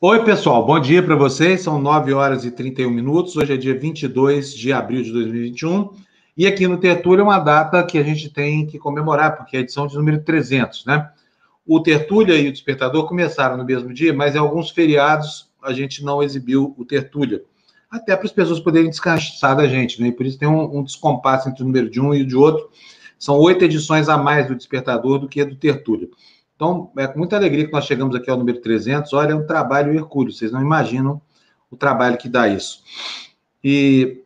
Oi, pessoal, bom dia para vocês. São 9 horas e 31 minutos. Hoje é dia 22 de abril de 2021. E aqui no Tertúlia é uma data que a gente tem que comemorar, porque é a edição de número 300, né? O Tertúlia e o Despertador começaram no mesmo dia, mas em alguns feriados a gente não exibiu o Tertúlia. Até para as pessoas poderem descansar da gente, né? E por isso tem um, um descompasso entre o número de um e o de outro. São oito edições a mais do Despertador do que do Tertúlia. Então, é com muita alegria que nós chegamos aqui ao número 300. Olha, é um trabalho hercúleo, vocês não imaginam o trabalho que dá isso. E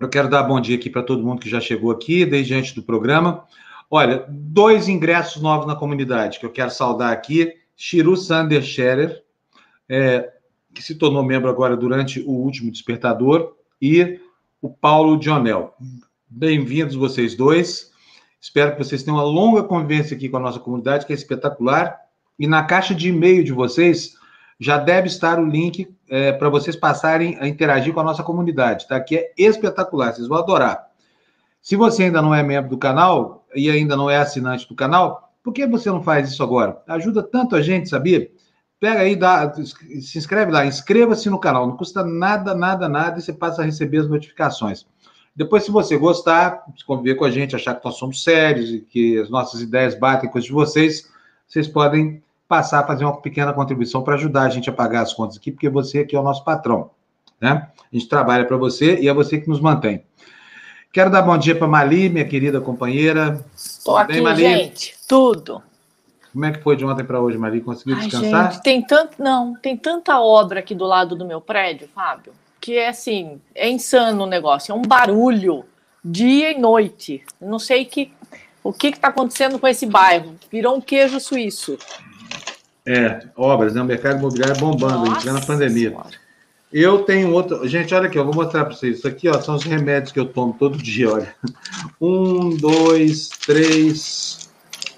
eu quero dar bom dia aqui para todo mundo que já chegou aqui, desde antes do programa. Olha, dois ingressos novos na comunidade que eu quero saudar aqui. Chiru Sander Scherer, é, que se tornou membro agora durante o último despertador, e o Paulo Dionel. Bem-vindos vocês dois. Espero que vocês tenham uma longa convivência aqui com a nossa comunidade, que é espetacular. E na caixa de e-mail de vocês já deve estar o link é, para vocês passarem a interagir com a nossa comunidade, tá? Que é espetacular, vocês vão adorar. Se você ainda não é membro do canal e ainda não é assinante do canal, por que você não faz isso agora? Ajuda tanto a gente, sabia? Pega aí, dá, se inscreve lá, inscreva-se no canal, não custa nada, nada, nada e você passa a receber as notificações. Depois, se você gostar, se conviver com a gente, achar que nós somos sérios e que as nossas ideias batem com as de vocês, vocês podem passar a fazer uma pequena contribuição para ajudar a gente a pagar as contas aqui, porque você aqui é o nosso patrão. Né? A gente trabalha para você e é você que nos mantém. Quero dar bom dia para Mali, minha querida companheira. Estou aqui, bem, Mali? gente. Tudo. Como é que foi de ontem para hoje, Mali? Conseguiu Ai, descansar? Gente, tem tanto, não, tem tanta obra aqui do lado do meu prédio, Fábio que é assim, é insano o negócio, é um barulho dia e noite. Não sei que, o que está acontecendo com esse bairro. Virou um queijo suíço. É, obras, né? O mercado imobiliário bombando, Nossa em plena pandemia. Senhora. Eu tenho outro. Gente, olha aqui, eu vou mostrar para vocês. Isso aqui ó, são os remédios que eu tomo todo dia, olha. Um, dois, três,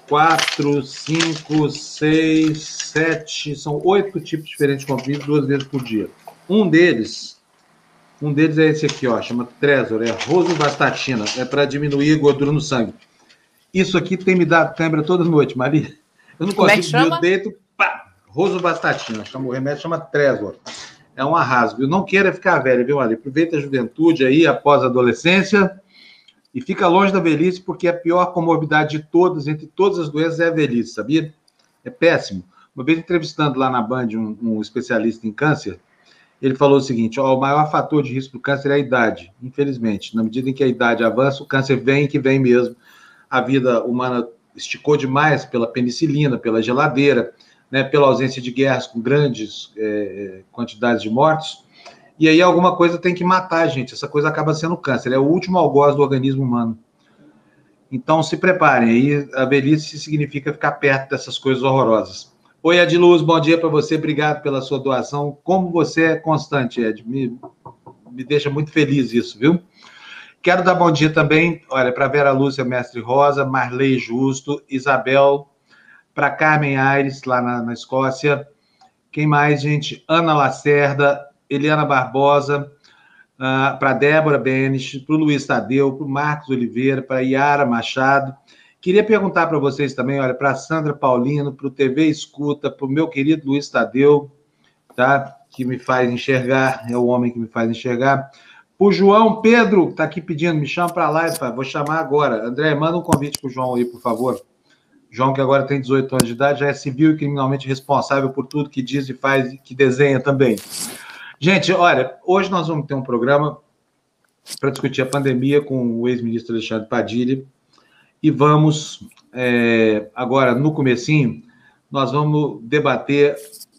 quatro, cinco, seis, sete. São oito tipos diferentes de comprimidos duas vezes por dia. Um deles um deles é esse aqui, ó, chama Trezor, é rosuvastatina, é para diminuir gordura no sangue. Isso aqui tem me dado câimbra toda noite, Mari. Eu não Como é consigo, é meu deito, pá, rosuvastatina, chama, o remédio chama Trezor. É um arraso, viu? Não queira ficar velho, viu, Mari? Aproveita a juventude aí, após a adolescência, e fica longe da velhice, porque a pior comorbidade de todas, entre todas as doenças, é a velhice, sabia? É péssimo. Uma vez entrevistando lá na Band um, um especialista em câncer, ele falou o seguinte: ó, o maior fator de risco do câncer é a idade, infelizmente. Na medida em que a idade avança, o câncer vem que vem mesmo. A vida humana esticou demais pela penicilina, pela geladeira, né, pela ausência de guerras com grandes é, quantidades de mortos. E aí alguma coisa tem que matar, gente. Essa coisa acaba sendo câncer. É o último algoz do organismo humano. Então se preparem. Aí a velhice significa ficar perto dessas coisas horrorosas. Oi, Ediluz, bom dia para você, obrigado pela sua doação. Como você é constante, Ed, me, me deixa muito feliz isso, viu? Quero dar bom dia também, olha, para Vera Lúcia Mestre Rosa, Marley Justo, Isabel, para Carmen Aires, lá na, na, Escócia. Quem mais, gente? Ana Lacerda, Eliana Barbosa, uh, para Débora Benes, para o Luiz Tadeu, para o Marcos Oliveira, para Yara Machado, Queria perguntar para vocês também, olha, para a Sandra Paulino, para o TV Escuta, para o meu querido Luiz Tadeu, tá? Que me faz enxergar, é o homem que me faz enxergar. O João Pedro, que está aqui pedindo, me chama para lá, vou chamar agora. André, manda um convite para o João aí, por favor. João, que agora tem 18 anos de idade, já é civil e criminalmente responsável por tudo que diz e faz e que desenha também. Gente, olha, hoje nós vamos ter um programa para discutir a pandemia com o ex-ministro Alexandre Padilha e vamos é, agora no comecinho nós vamos debater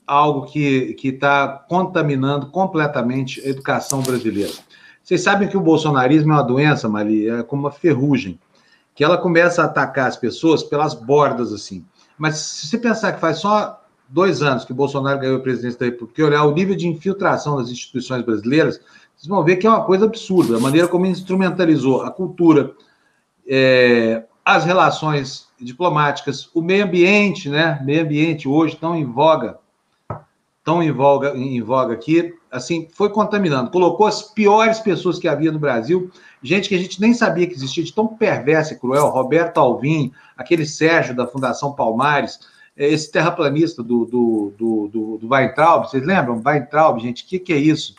algo que está contaminando completamente a educação brasileira. Vocês sabem que o bolsonarismo é uma doença, Mali, é como uma ferrugem, que ela começa a atacar as pessoas pelas bordas, assim. Mas se você pensar que faz só dois anos que Bolsonaro ganhou a presidência da República, olhar o nível de infiltração das instituições brasileiras, vocês vão ver que é uma coisa absurda, a maneira como instrumentalizou a cultura, é, as relações diplomáticas, o meio ambiente, né? Meio ambiente hoje tão em voga, tão em voga, em voga aqui, assim, foi contaminando. Colocou as piores pessoas que havia no Brasil, gente que a gente nem sabia que existia, de tão perversa e cruel, Roberto Alvim, aquele Sérgio da Fundação Palmares, é, esse terraplanista do, do, do, do, do Weintraub, vocês lembram? Weintraub, gente, o que, que é isso?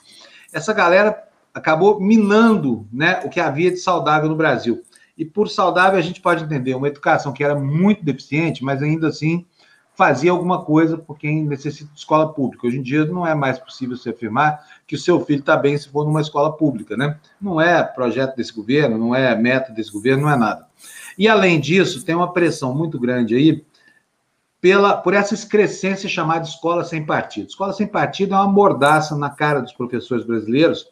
Essa galera acabou minando né, o que havia de saudável no Brasil. E por saudável a gente pode entender uma educação que era muito deficiente, mas ainda assim fazia alguma coisa por quem necessita de escola pública. Hoje em dia não é mais possível se afirmar que o seu filho está bem se for numa escola pública, né? Não é projeto desse governo, não é meta desse governo, não é nada. E além disso, tem uma pressão muito grande aí pela, por essa excrescência chamada escola sem partido. Escola sem partido é uma mordaça na cara dos professores brasileiros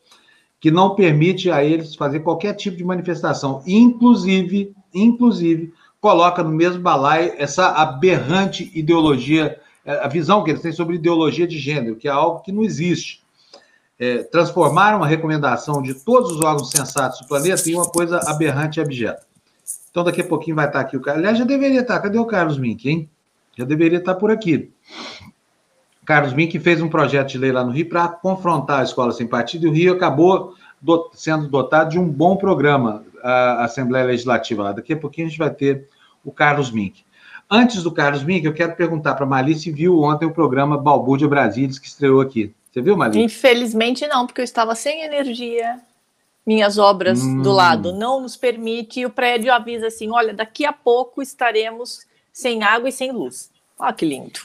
que não permite a eles fazer qualquer tipo de manifestação, inclusive, inclusive coloca no mesmo balaio essa aberrante ideologia, é, a visão que eles têm sobre ideologia de gênero, que é algo que não existe. É, transformaram a recomendação de todos os órgãos sensatos do planeta em uma coisa aberrante e abjeta. Então, daqui a pouquinho vai estar aqui o Carlos. Aliás, já deveria estar. Cadê o Carlos Mink, hein? Já deveria estar por aqui. Carlos Mink fez um projeto de lei lá no Rio para confrontar a escola sem partido e o Rio acabou do, sendo dotado de um bom programa, a Assembleia Legislativa. Daqui a pouquinho a gente vai ter o Carlos Mink. Antes do Carlos Mink, eu quero perguntar para a Mali se viu ontem o programa Balbúrdia Brasilis que estreou aqui. Você viu, Mali? Infelizmente não, porque eu estava sem energia. Minhas obras hum. do lado não nos permite e o prédio avisa assim: olha, daqui a pouco estaremos sem água e sem luz. Olha que lindo.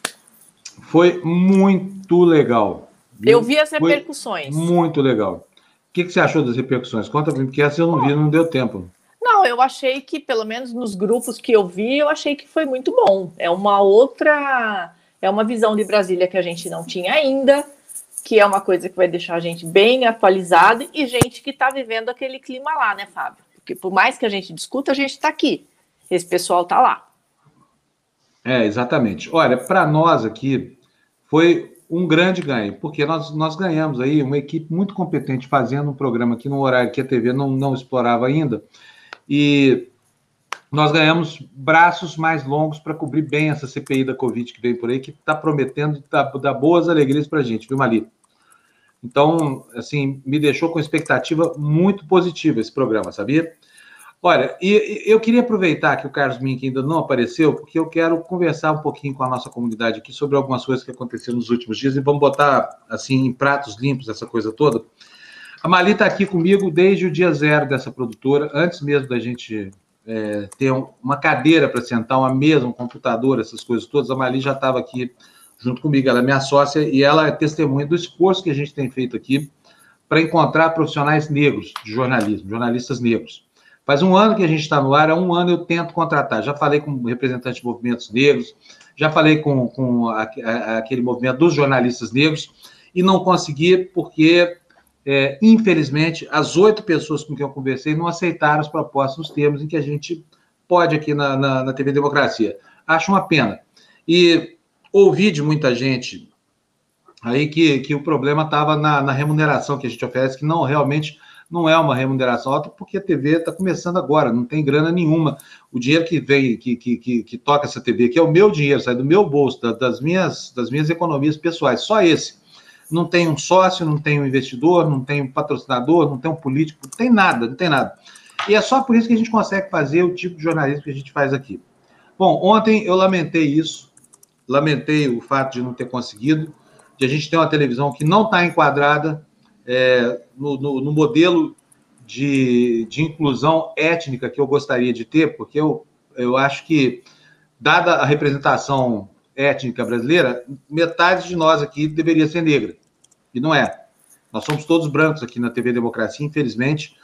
Foi muito legal. Viu? Eu vi as repercussões. Foi muito legal. O que, que você achou das repercussões? Conta para mim, porque essa eu não vi, não deu tempo. Não, eu achei que, pelo menos nos grupos que eu vi, eu achei que foi muito bom. É uma outra. É uma visão de Brasília que a gente não tinha ainda, que é uma coisa que vai deixar a gente bem atualizada e gente que está vivendo aquele clima lá, né, Fábio? Porque por mais que a gente discuta, a gente está aqui. Esse pessoal está lá. É, exatamente. Olha, para nós aqui, foi um grande ganho, porque nós, nós ganhamos aí uma equipe muito competente fazendo um programa aqui no horário que a TV não, não explorava ainda, e nós ganhamos braços mais longos para cobrir bem essa CPI da Covid que vem por aí, que está prometendo dar, dar boas alegrias para a gente, viu, Mali? Então, assim, me deixou com expectativa muito positiva esse programa, sabia? Olha, e, eu queria aproveitar que o Carlos Mink ainda não apareceu, porque eu quero conversar um pouquinho com a nossa comunidade aqui sobre algumas coisas que aconteceram nos últimos dias e vamos botar, assim, em pratos limpos essa coisa toda. A Mali está aqui comigo desde o dia zero dessa produtora, antes mesmo da gente é, ter uma cadeira para sentar, uma mesa, um computador, essas coisas todas. A Mali já estava aqui junto comigo, ela é minha sócia e ela é testemunha do esforço que a gente tem feito aqui para encontrar profissionais negros de jornalismo, jornalistas negros. Faz um ano que a gente está no ar, há um ano eu tento contratar. Já falei com representantes de movimentos negros, já falei com, com a, a, aquele movimento dos jornalistas negros e não consegui porque é, infelizmente, as oito pessoas com quem eu conversei não aceitaram as propostas nos termos em que a gente pode aqui na, na, na TV Democracia. Acho uma pena. E ouvi de muita gente aí que, que o problema estava na, na, remuneração que a gente oferece, que não realmente não é uma remuneração alta, porque a TV está começando agora, não tem grana nenhuma. O dinheiro que vem, que, que, que, que toca essa TV, que é o meu dinheiro, sai do meu bolso, da, das, minhas, das minhas economias pessoais, só esse não tem um sócio, não tem um investidor, não tem um patrocinador, não tem um político, não tem nada, não tem nada. E é só por isso que a gente consegue fazer o tipo de jornalismo que a gente faz aqui. Bom, ontem eu lamentei isso, lamentei o fato de não ter conseguido, de a gente ter uma televisão que não está enquadrada é, no, no, no, modelo de, de inclusão étnica que eu gostaria de ter, porque eu, eu acho que, dada a representação étnica brasileira, metade de nós aqui deveria ser negra. E não é. Nós somos todos brancos aqui na TV Democracia, infelizmente.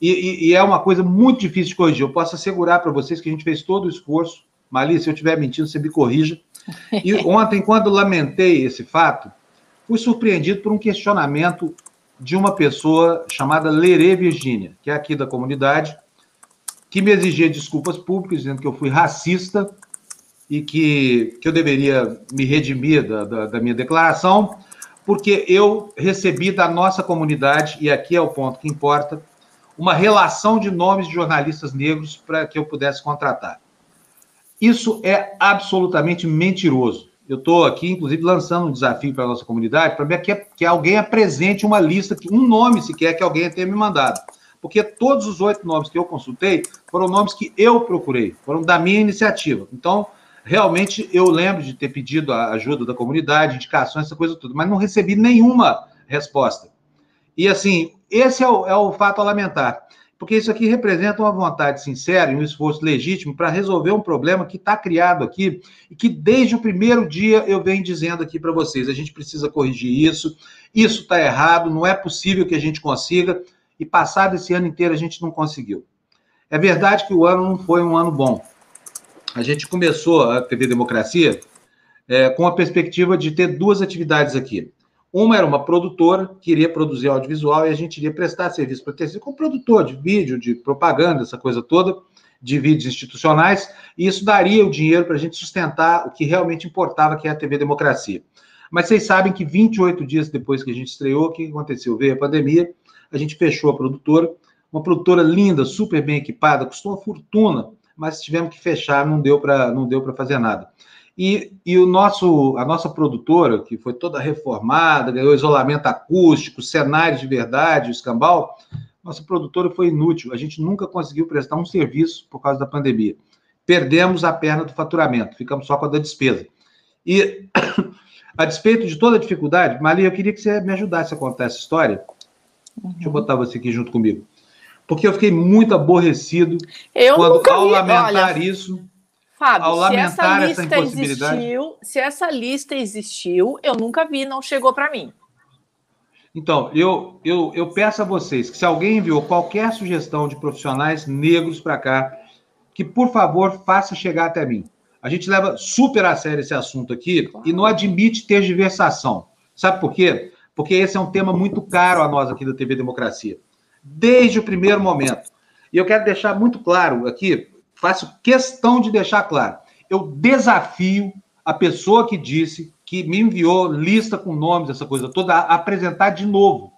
E, e, e é uma coisa muito difícil de corrigir. Eu posso assegurar para vocês que a gente fez todo o esforço. Mali, se eu estiver mentindo, você me corrija. E ontem, quando lamentei esse fato, fui surpreendido por um questionamento de uma pessoa chamada Lerê Virgínia, que é aqui da comunidade, que me exigia desculpas públicas, dizendo que eu fui racista e que, que eu deveria me redimir da, da, da minha declaração, porque eu recebi da nossa comunidade, e aqui é o ponto que importa, uma relação de nomes de jornalistas negros para que eu pudesse contratar. Isso é absolutamente mentiroso. Eu estou aqui, inclusive, lançando um desafio para a nossa comunidade, para que, que alguém apresente uma lista, um nome sequer que alguém tenha me mandado. Porque todos os oito nomes que eu consultei foram nomes que eu procurei, foram da minha iniciativa. Então, realmente eu lembro de ter pedido a ajuda da comunidade, indicações, essa coisa toda, mas não recebi nenhuma resposta. E assim, esse é o, é o fato a lamentar, porque isso aqui representa uma vontade sincera e um esforço legítimo para resolver um problema que está criado aqui e que desde o primeiro dia eu venho dizendo aqui para vocês: a gente precisa corrigir isso, isso está errado, não é possível que a gente consiga, e passado esse ano inteiro a gente não conseguiu. É verdade que o ano não foi um ano bom. A gente começou a TV Democracia é, com a perspectiva de ter duas atividades aqui. Uma era uma produtora que iria produzir audiovisual e a gente iria prestar serviço para terceiro como produtor de vídeo, de propaganda, essa coisa toda, de vídeos institucionais, e isso daria o dinheiro para a gente sustentar o que realmente importava, que é a TV Democracia. Mas vocês sabem que 28 dias depois que a gente estreou, o que aconteceu? Veio a pandemia, a gente fechou a produtora, uma produtora linda, super bem equipada, custou uma fortuna, mas tivemos que fechar, não deu para não deu para fazer nada. E, e o nosso, a nossa produtora, que foi toda reformada, ganhou isolamento acústico, cenários de verdade, o escambau, nossa produtora foi inútil. A gente nunca conseguiu prestar um serviço por causa da pandemia. Perdemos a perna do faturamento, ficamos só com a da despesa. E, a despeito de toda a dificuldade, Maria, eu queria que você me ajudasse a contar essa história. Uhum. Deixa eu botar você aqui junto comigo. Porque eu fiquei muito aborrecido eu quando, ao vi, lamentar olha... isso Fábio, lamentar essa, essa impossibilidade. Existiu, se essa lista existiu, eu nunca vi, não chegou para mim. Então, eu, eu, eu peço a vocês que, se alguém enviou qualquer sugestão de profissionais negros para cá, que, por favor, faça chegar até mim. A gente leva super a sério esse assunto aqui e não admite ter diversação. Sabe por quê? Porque esse é um tema muito caro a nós aqui da TV Democracia. Desde o primeiro momento. E eu quero deixar muito claro aqui, faço questão de deixar claro. Eu desafio a pessoa que disse, que me enviou lista com nomes, essa coisa toda, a apresentar de novo,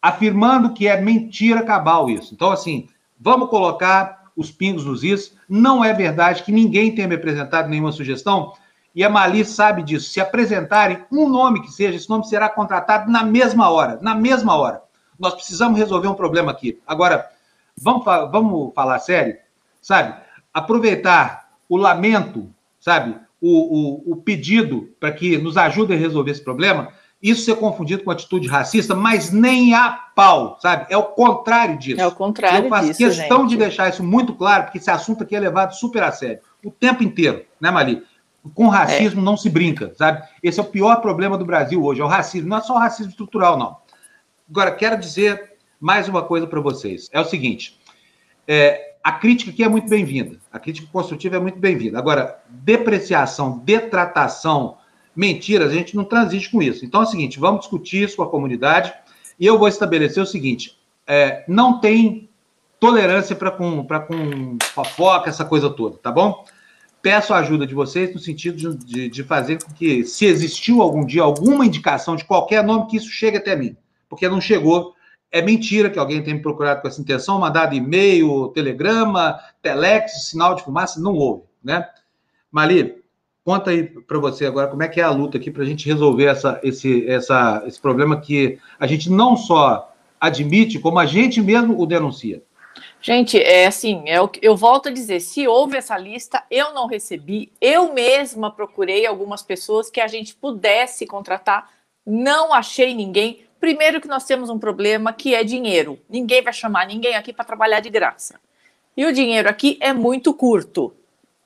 afirmando que é mentira cabal isso. Então, assim, vamos colocar os pingos nos is. Não é verdade que ninguém tenha me apresentado nenhuma sugestão. E a Mali sabe disso. Se apresentarem um nome que seja, esse nome será contratado na mesma hora. Na mesma hora. Nós precisamos resolver um problema aqui. Agora, vamos, vamos falar sério? Sabe? Aproveitar o lamento, sabe? O, o, o pedido para que nos ajude a resolver esse problema, isso ser confundido com atitude racista, mas nem a pau, sabe? É o contrário disso. É o contrário Eu faço disso, questão gente. de deixar isso muito claro, porque esse assunto aqui é levado super a sério. O tempo inteiro, né, Mali? Com racismo é. não se brinca, sabe? Esse é o pior problema do Brasil hoje, é o racismo. Não é só o racismo estrutural, não. Agora, quero dizer mais uma coisa para vocês. É o seguinte, é, a crítica aqui é muito bem-vinda. A crítica construtiva é muito bem-vinda. Agora, depreciação, detratação, mentiras, a gente não transige com isso. Então é o seguinte: vamos discutir isso com a comunidade e eu vou estabelecer o seguinte: é, não tem tolerância para com, com fofoca, essa coisa toda, tá bom? Peço a ajuda de vocês no sentido de, de, de fazer com que, se existiu algum dia alguma indicação de qualquer nome, que isso chegue até mim. Porque não chegou é mentira que alguém tenha me procurado com essa intenção, mandado e-mail, telegrama, telex, sinal de fumaça, não houve, né? Mali, conta aí para você agora como é que é a luta aqui para a gente resolver essa, esse, essa, esse problema que a gente não só admite, como a gente mesmo o denuncia. Gente, é assim, é eu volto a dizer, se houve essa lista, eu não recebi, eu mesma procurei algumas pessoas que a gente pudesse contratar, não achei ninguém, Primeiro que nós temos um problema que é dinheiro. Ninguém vai chamar ninguém aqui para trabalhar de graça. E o dinheiro aqui é muito curto.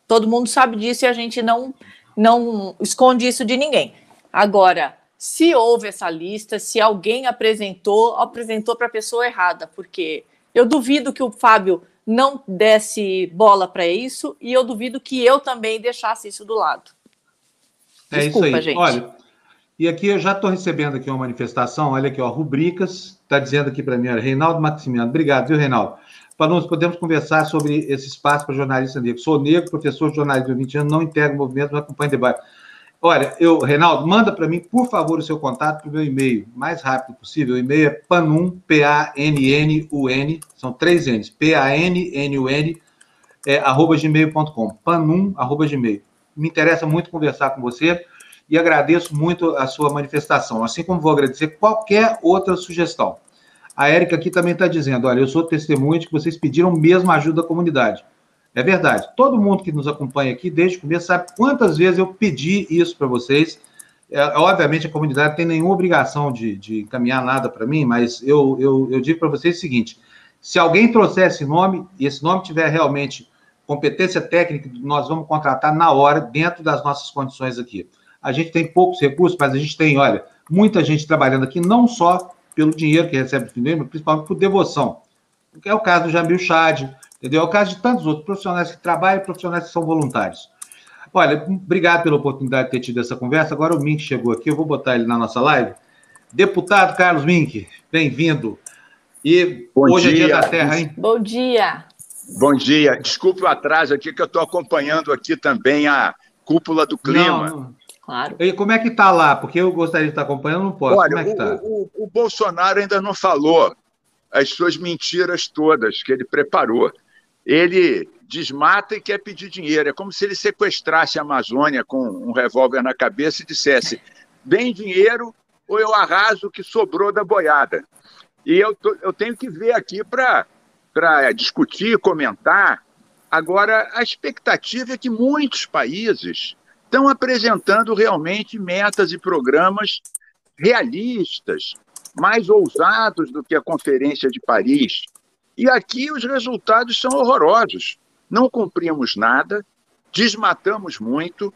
Todo mundo sabe disso e a gente não não esconde isso de ninguém. Agora, se houve essa lista, se alguém apresentou, apresentou para a pessoa errada, porque eu duvido que o Fábio não desse bola para isso e eu duvido que eu também deixasse isso do lado. Desculpa, é isso aí. gente. Olha, e aqui eu já estou recebendo aqui uma manifestação, olha aqui, ó, rubricas, está dizendo aqui para mim, olha, Reinaldo Maximiano, obrigado, viu, Reinaldo? Nós podemos conversar sobre esse espaço para jornalista negro. Sou negro, professor de jornalismo há 20 anos, não integro movimento, não acompanho debate. Olha, eu, Reinaldo, manda para mim, por favor, o seu contato para o meu e-mail, mais rápido possível. O e-mail é panum, P-A-N-N-U-N, são três N's, P-A-N-N-U-N, é, arroba gmail.com, panum, arroba gmail. Me interessa muito conversar com você e agradeço muito a sua manifestação, assim como vou agradecer qualquer outra sugestão. A Érica aqui também está dizendo: olha, eu sou testemunha de que vocês pediram mesmo ajuda da comunidade. É verdade. Todo mundo que nos acompanha aqui desde o começo sabe quantas vezes eu pedi isso para vocês. É, obviamente, a comunidade não tem nenhuma obrigação de, de encaminhar nada para mim, mas eu, eu, eu digo para vocês o seguinte: se alguém trouxer esse nome e esse nome tiver realmente competência técnica, nós vamos contratar na hora, dentro das nossas condições aqui. A gente tem poucos recursos, mas a gente tem, olha, muita gente trabalhando aqui, não só pelo dinheiro que recebe do fim mas principalmente por devoção. É o caso do Jamil Chad, entendeu? É o caso de tantos outros profissionais que trabalham e profissionais que são voluntários. Olha, obrigado pela oportunidade de ter tido essa conversa. Agora o Mink chegou aqui, eu vou botar ele na nossa live. Deputado Carlos Mink, bem-vindo. E Bom hoje dia. é dia da Terra, hein? Bom dia. Bom dia. Desculpe o atraso aqui, que eu estou acompanhando aqui também a cúpula do clima. Não, não. Claro. E como é que está lá? Porque eu gostaria de estar acompanhando, não posso. Olha, como é que tá? o, o, o Bolsonaro ainda não falou as suas mentiras todas que ele preparou. Ele desmata e quer pedir dinheiro. É como se ele sequestrasse a Amazônia com um revólver na cabeça e dissesse: bem dinheiro ou eu arraso o que sobrou da boiada. E eu, tô, eu tenho que ver aqui para discutir, comentar. Agora, a expectativa é que muitos países estão apresentando realmente metas e programas realistas, mais ousados do que a Conferência de Paris. E aqui os resultados são horrorosos. Não cumprimos nada, desmatamos muito.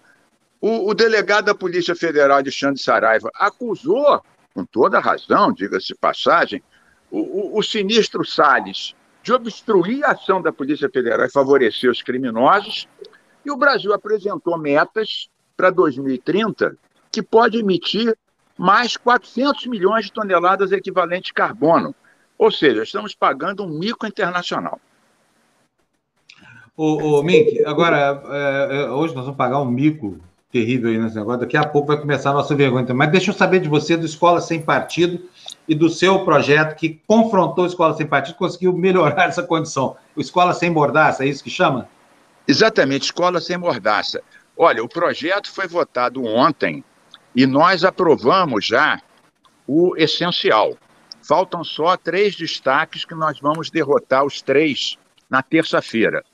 O, o delegado da Polícia Federal, Alexandre Saraiva, acusou, com toda razão, diga-se passagem, o, o, o sinistro Salles de obstruir a ação da Polícia Federal e favorecer os criminosos, e o Brasil apresentou metas para 2030 que pode emitir mais 400 milhões de toneladas equivalentes de carbono. Ou seja, estamos pagando um mico internacional. O, o Mink, agora, é, é, hoje nós vamos pagar um mico terrível aí nesse negócio. Daqui a pouco vai começar a nossa vergonha. Mas deixa eu saber de você, do Escola Sem Partido, e do seu projeto que confrontou a Escola Sem Partido, conseguiu melhorar essa condição. O Escola Sem Mordaça, é isso que chama? Exatamente, Escola Sem Mordaça. Olha, o projeto foi votado ontem e nós aprovamos já o essencial. Faltam só três destaques que nós vamos derrotar os três na terça-feira.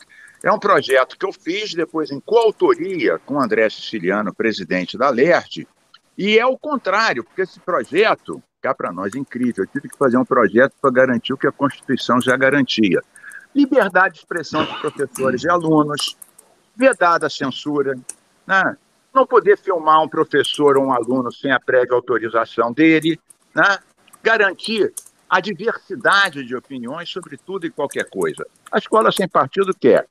É um projeto que eu fiz depois em coautoria com André Siciliano, presidente da LERD, e é o contrário, porque esse projeto, cá para nós, é incrível. Eu tive que fazer um projeto para garantir o que a Constituição já garantia. Liberdade de expressão de professores e alunos, vedada a censura, né? não poder filmar um professor ou um aluno sem a prévia autorização dele, né? garantir a diversidade de opiniões sobre tudo e qualquer coisa. A escola sem partido quer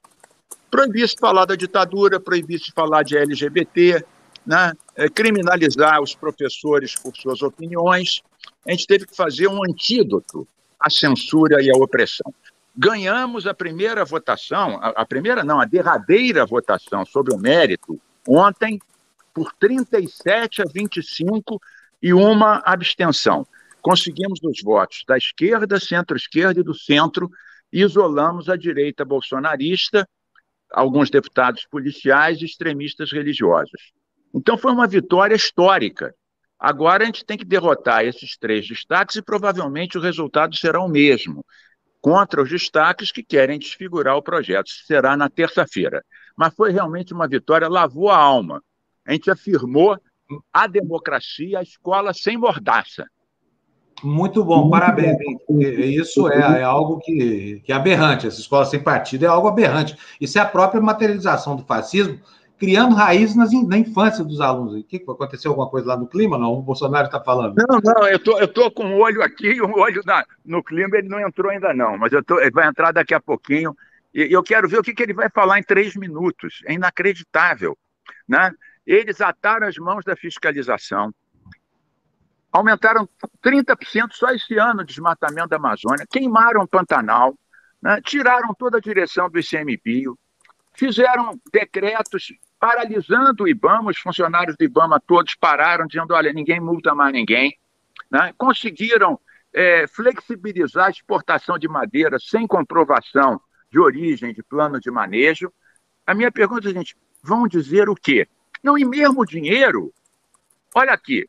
proibir-se falar da ditadura, proibir-se falar de LGBT, né? É, criminalizar os professores por suas opiniões, a gente teve que fazer um antídoto à censura e à opressão. Ganhamos a primeira votação, a, a primeira não, a derradeira votação sobre o mérito, ontem, por 37 a 25 e uma abstenção. Conseguimos os votos da esquerda, centro-esquerda e do centro, e isolamos a direita bolsonarista, alguns deputados policiais e extremistas religiosos. Então foi uma vitória histórica. Agora a gente tem que derrotar esses três destaques e provavelmente o resultado será o mesmo, contra os destaques que querem desfigurar o projeto. Será na terça-feira. Mas foi realmente uma vitória, lavou a alma. A gente afirmou a democracia, a escola sem mordaça. Muito bom, parabéns. Isso é, é algo que, que, é aberrante. Essa escola sem partido é algo aberrante. Isso é a própria materialização do fascismo criando raízes nas, na infância dos alunos. O que aconteceu alguma coisa lá no clima? Não, o Bolsonaro está falando. Não, não, eu tô, eu tô com o olho aqui o olho na, no clima ele não entrou ainda não, mas eu tô, ele vai entrar daqui a pouquinho e eu quero ver o que, que ele vai falar em três minutos. É inacreditável, né? Eles ataram as mãos da fiscalização, aumentaram 30% só esse ano o desmatamento da Amazônia, queimaram o Pantanal, né? tiraram toda a direção do ICMBio, fizeram decretos paralisando o IBAMA, os funcionários do IBAMA todos pararam, dizendo: olha, ninguém multa mais ninguém. Né? Conseguiram é, flexibilizar a exportação de madeira sem comprovação de origem de plano de manejo. A minha pergunta é, vão dizer o quê? Não, e mesmo dinheiro, olha aqui,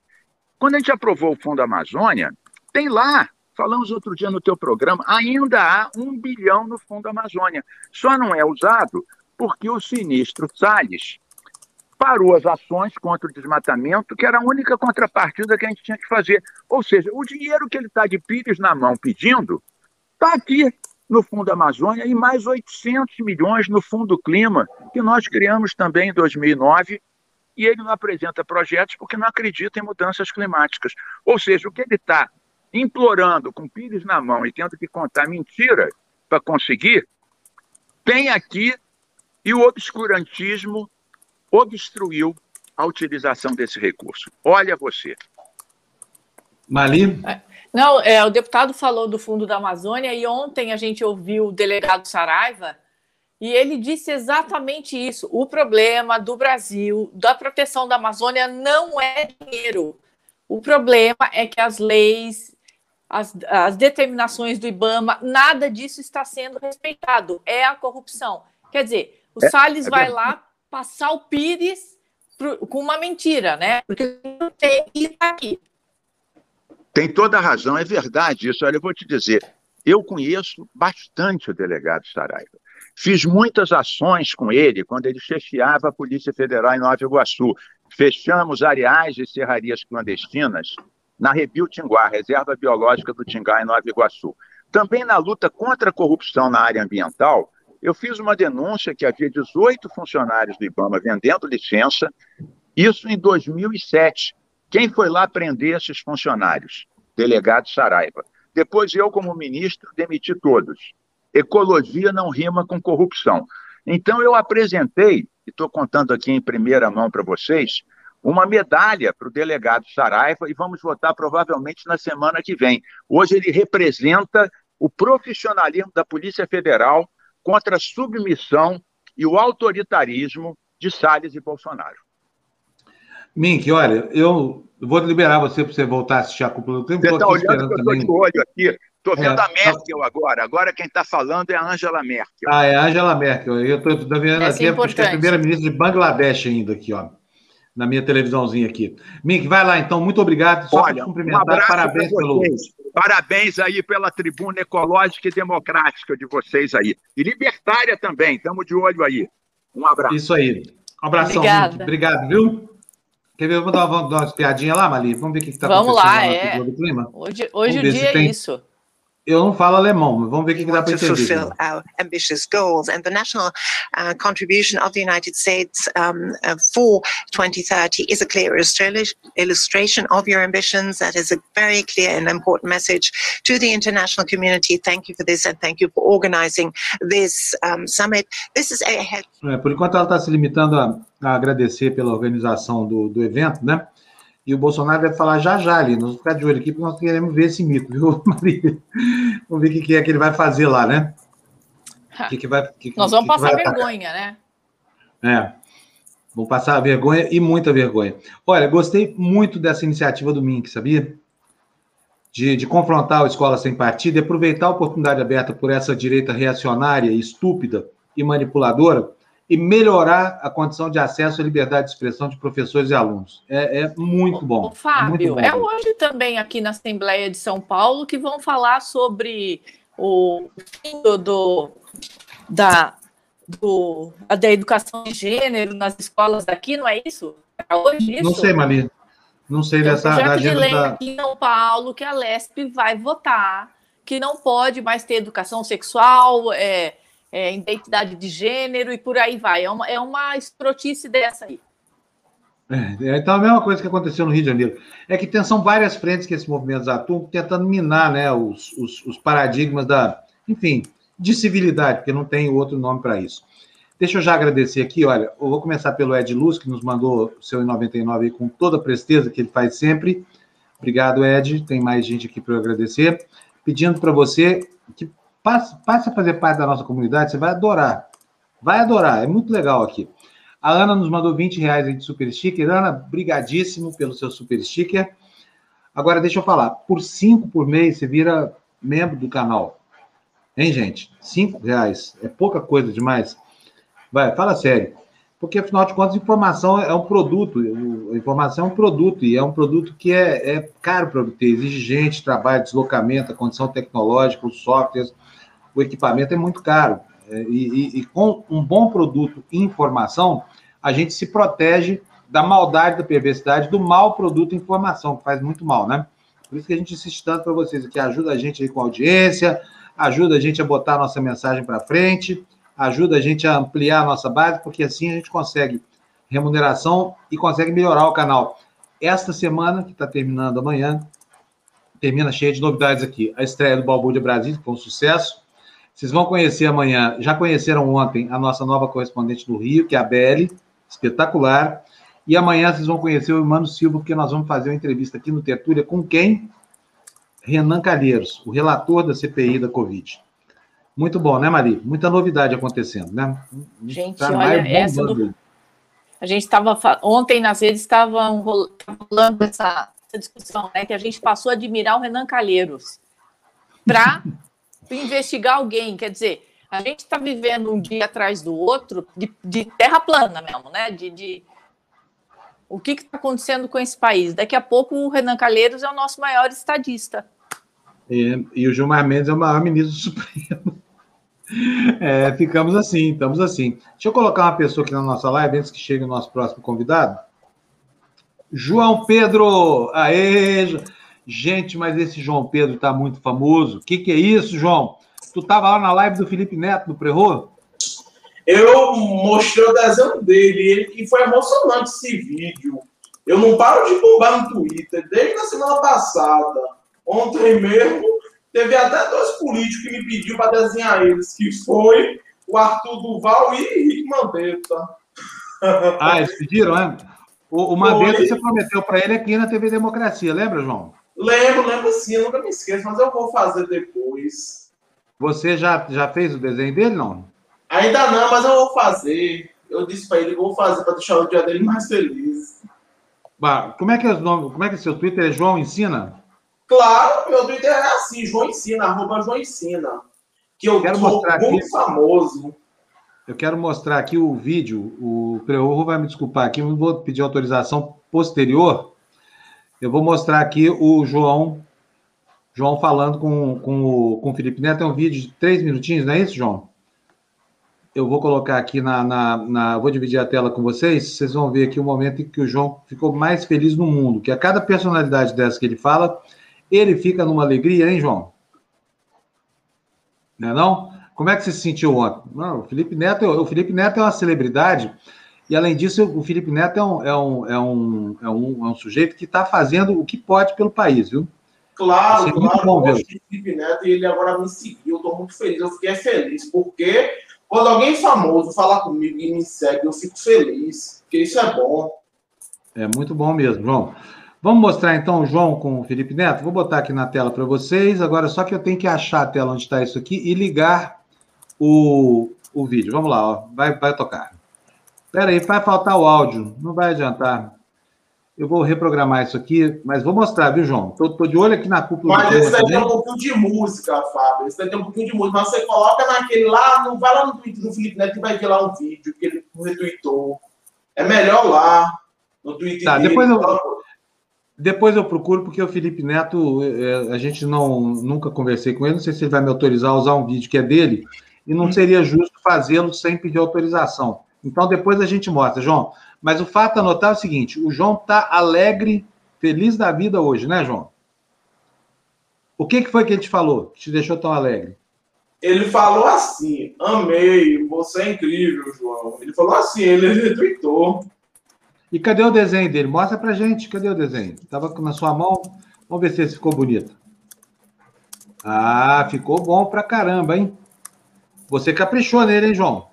quando a gente aprovou o Fundo Amazônia, tem lá, falamos outro dia no teu programa, ainda há um bilhão no Fundo Amazônia. Só não é usado porque o sinistro Salles parou as ações contra o desmatamento, que era a única contrapartida que a gente tinha que fazer. Ou seja, o dinheiro que ele está de Pires na mão pedindo está aqui no Fundo Amazônia e mais 800 milhões no Fundo Clima, que nós criamos também em 2009, e ele não apresenta projetos porque não acredita em mudanças climáticas. Ou seja, o que ele está implorando com Pires na mão e tendo que contar mentira para conseguir, tem aqui e o obscurantismo obstruiu a utilização desse recurso. Olha você. Mali? Não, é, o deputado falou do Fundo da Amazônia e ontem a gente ouviu o delegado Saraiva e ele disse exatamente isso. O problema do Brasil, da proteção da Amazônia, não é dinheiro. O problema é que as leis, as, as determinações do IBAMA, nada disso está sendo respeitado. É a corrupção. Quer dizer, o é, Salles é vai lá passar o Pires pro, com uma mentira, né? Porque não tem que estar aqui. Tem toda a razão, é verdade isso. Olha, eu vou te dizer, eu conheço bastante o delegado Saraiva. Fiz muitas ações com ele quando ele chefiava a Polícia Federal em Nova Iguaçu. Fechamos areais e serrarias clandestinas na Rebio Tinguá, Reserva Biológica do Tingá, em Nova Iguaçu. Também na luta contra a corrupção na área ambiental, eu fiz uma denúncia que havia 18 funcionários do IBAMA vendendo licença, isso em 2007. Quem foi lá prender esses funcionários? Delegado Saraiva. Depois eu, como ministro, demiti todos. Ecologia não rima com corrupção. Então eu apresentei, e estou contando aqui em primeira mão para vocês, uma medalha para o delegado Saraiva e vamos votar provavelmente na semana que vem. Hoje ele representa o profissionalismo da Polícia Federal contra a submissão e o autoritarismo de Salles e Bolsonaro. Mink, olha, eu vou liberar você para você voltar a assistir a cúpula do tempo. Você está olhando que eu estou de olho aqui. Estou vendo é, a Merkel agora. Agora quem está falando é a Angela Merkel. Ah, é a Angela Merkel. Eu estou vendo aqui, é a primeira-ministra de Bangladesh ainda aqui, ó na minha televisãozinha aqui. Mink, vai lá então, muito obrigado. Só Olha, cumprimentar, um parabéns pelo. Parabéns aí pela tribuna ecológica e democrática de vocês aí. E libertária também, estamos de olho aí. Um abraço. Isso aí. Um abração. Obrigada. Obrigado, viu? Quer ver? Vamos dar uma, dar uma espiadinha lá, Mali? Vamos ver o que está acontecendo lá, lá é. do clima? Hoje, hoje o dia é tem... Eu não falo alemão, mas vamos ver o que, que dá para entender. our ambitious goals and the national uh, contribution of the United States um, uh, for 2030 is a clear illustration of your ambitions. That is a very clear and important message to the international community. Thank you for this and thank you for organizing this um, summit. This is a é, por enquanto ela está se limitando a, a agradecer pela organização do, do evento, né? E o Bolsonaro deve falar já já ali. Nós vamos ficar de olho aqui, porque nós queremos ver esse mito, viu, Maria? Vamos ver o que é que ele vai fazer lá, né? Que que vai, que, nós vamos passar vergonha, né? É. Vamos passar vergonha e muita vergonha. Olha, gostei muito dessa iniciativa do Mink, sabia? De, de confrontar a escola sem partido e aproveitar a oportunidade aberta por essa direita reacionária, estúpida e manipuladora e melhorar a condição de acesso à liberdade de expressão de professores e alunos. É, é muito bom. Fábio, é, muito bom. é hoje também aqui na Assembleia de São Paulo que vão falar sobre o fim do, da, do, da educação de gênero nas escolas daqui, não é isso? É hoje isso? Não sei, Maria. Não sei dessa agenda. De lei da... aqui em São Paulo que a LESP vai votar que não pode mais ter educação sexual, é, é, identidade de gênero e por aí vai. É uma, é uma escrotice dessa aí. É, é, então, a mesma coisa que aconteceu no Rio de Janeiro. É que tem, são várias frentes que esses movimentos atuam tentando minar né, os, os, os paradigmas da, enfim, de civilidade, porque não tem outro nome para isso. Deixa eu já agradecer aqui, olha, eu vou começar pelo Ed Luz, que nos mandou o seu em 99 com toda a presteza que ele faz sempre. Obrigado, Ed. Tem mais gente aqui para eu agradecer. Pedindo para você que Passe, a fazer parte da nossa comunidade, você vai adorar. Vai adorar, é muito legal aqui. A Ana nos mandou 20 reais de super sticker. Ana, brigadíssimo pelo seu super sticker. Agora, deixa eu falar. Por 5 por mês, você vira membro do canal. Hein, gente? 5 reais. É pouca coisa demais. Vai, fala sério. Porque, afinal de contas, informação é um produto. Informação é um produto. E é um produto que é, é caro para obter. Exige gente, trabalho, deslocamento, a condição tecnológica, os softwares o equipamento é muito caro. É, e, e, com um bom produto e informação, a gente se protege da maldade, da perversidade, do mau produto e informação, que faz muito mal, né? Por isso que a gente insiste tanto para vocês aqui, ajuda a gente aí com a audiência, ajuda a gente a botar a nossa mensagem para frente, ajuda a gente a ampliar a nossa base, porque assim a gente consegue remuneração e consegue melhorar o canal. Esta semana, que está terminando amanhã, termina cheia de novidades aqui. A estreia do Balbúrdia Brasil, que foi um sucesso. Vocês vão conhecer amanhã, já conheceram ontem a nossa nova correspondente do Rio, que é a Belle, espetacular. E amanhã vocês vão conhecer o Mano Silva, porque nós vamos fazer uma entrevista aqui no Tertúlia com quem? Renan Calheiros, o relator da CPI da Covid. Muito bom, né, Mari? Muita novidade acontecendo, né? Gente, tá olha, essa do... A gente estava ontem nas redes estava rolando essa, essa, discussão, né? Que a gente passou a admirar o Renan Calheiros para investigar alguém. Quer dizer, a gente está vivendo um dia atrás do outro de, de terra plana mesmo, né? De, de o que está acontecendo com esse país. Daqui a pouco o Renan Calheiros é o nosso maior estadista. E, o Gilmar Mendes é o maior ministro supremo. É, ficamos assim, estamos assim. Deixa eu colocar uma pessoa aqui na nossa live antes que chegue o nosso próximo convidado. João Pedro! Aê! Gente, mas esse João Pedro está muito famoso. O que, que é isso, João? Tu estava lá na live do Felipe Neto, do Prerro? Eu mostrei o desenho dele e foi emocionante esse vídeo. Eu não paro de bombar no Twitter desde a semana passada. Ontem mesmo Teve até dois políticos que me pediu para desenhar eles, que foi o Arthur Duval e Henrique Mandetta. Ah, eles pediram, né? O, o Mandetta você prometeu para ele aqui na TV Democracia, lembra, João? Lembro, lembro sim, eu nunca me esqueço, mas eu vou fazer depois. Você já, já fez o desenho dele, não? Ainda não, mas eu vou fazer. Eu disse para ele que vou fazer para deixar o dia dele mais feliz. Bah, como é que é o nome? Como é que é seu Twitter? É João Ensina? Claro, meu Twitter é assim, João Ensina, arroba João Ensina. Que eu quero mostrar muito aqui, famoso. Eu quero mostrar aqui o vídeo. O Preorro vai me desculpar aqui, não vou pedir autorização posterior. Eu vou mostrar aqui o João João falando com, com, o, com o Felipe Neto. É um vídeo de três minutinhos, não é isso, João? Eu vou colocar aqui na, na, na, Vou dividir a tela com vocês. Vocês vão ver aqui o momento em que o João ficou mais feliz no mundo. Que a cada personalidade dessa que ele fala, ele fica numa alegria, hein, João? Não é não? Como é que você se sentiu ontem? Não, o Felipe Neto, o Felipe Neto é uma celebridade e além disso, o Felipe Neto é um, é um, é um, é um, é um sujeito que está fazendo o que pode pelo país, viu? Claro, assim, claro. Bom, eu Felipe Neto e ele agora me seguiu. Estou muito feliz. Eu fiquei feliz porque quando alguém famoso fala comigo e me segue, eu fico feliz. Porque isso é bom. É muito bom mesmo, João. Vamos mostrar então o João com o Felipe Neto? Vou botar aqui na tela para vocês. Agora só que eu tenho que achar a tela onde está isso aqui e ligar o, o vídeo. Vamos lá, ó. Vai, vai tocar. Espera aí, vai faltar o áudio. Não vai adiantar. Eu vou reprogramar isso aqui, mas vou mostrar, viu, João? Tô, tô de olho aqui na cúpula. Mas esse aí tem um pouquinho de música, Fábio. Esse aí tem um pouquinho de música. Mas você coloca naquele lá, não vai lá no Twitter do Felipe Neto e vai ver lá um vídeo que ele retweetou. É melhor lá, no Twitter tá, dele. Depois eu, depois eu procuro, porque o Felipe Neto, é, a gente não nunca conversei com ele, não sei se ele vai me autorizar a usar um vídeo que é dele, e não seria justo fazê-lo sem pedir autorização. Então depois a gente mostra, João. Mas o fato a notar é o seguinte: o João está alegre, feliz da vida hoje, né, João? O que, que foi que ele te falou que te deixou tão alegre? Ele falou assim: amei, você é incrível, João. Ele falou assim, ele retweetou. E cadê o desenho dele? Mostra pra gente, cadê o desenho? Estava na sua mão. Vamos ver se esse ficou bonito. Ah, ficou bom pra caramba, hein? Você caprichou nele, hein, João?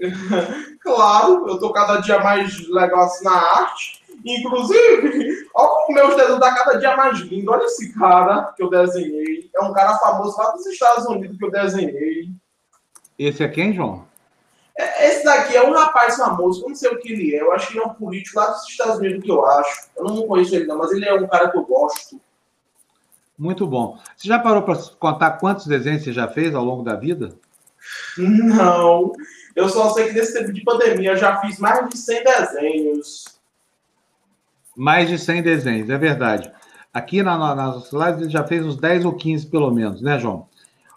claro, eu tô cada dia mais legal assim na arte. Inclusive, olha como meus desenhos tá cada dia mais lindo. Olha esse cara que eu desenhei. É um cara famoso lá dos Estados Unidos que eu desenhei. Esse é quem, João? Esse daqui é um rapaz famoso, eu não sei o que ele é. Eu acho que ele é um político lá dos Estados Unidos, que eu acho. Eu não conheço ele, não, mas ele é um cara que eu gosto. Muito bom. Você já parou para contar quantos desenhos você já fez ao longo da vida? Não. Eu só sei que nesse tempo de pandemia eu já fiz mais de 100 desenhos. Mais de 100 desenhos, é verdade. Aqui na, na, nas lives ele já fez uns 10 ou 15, pelo menos, né, João?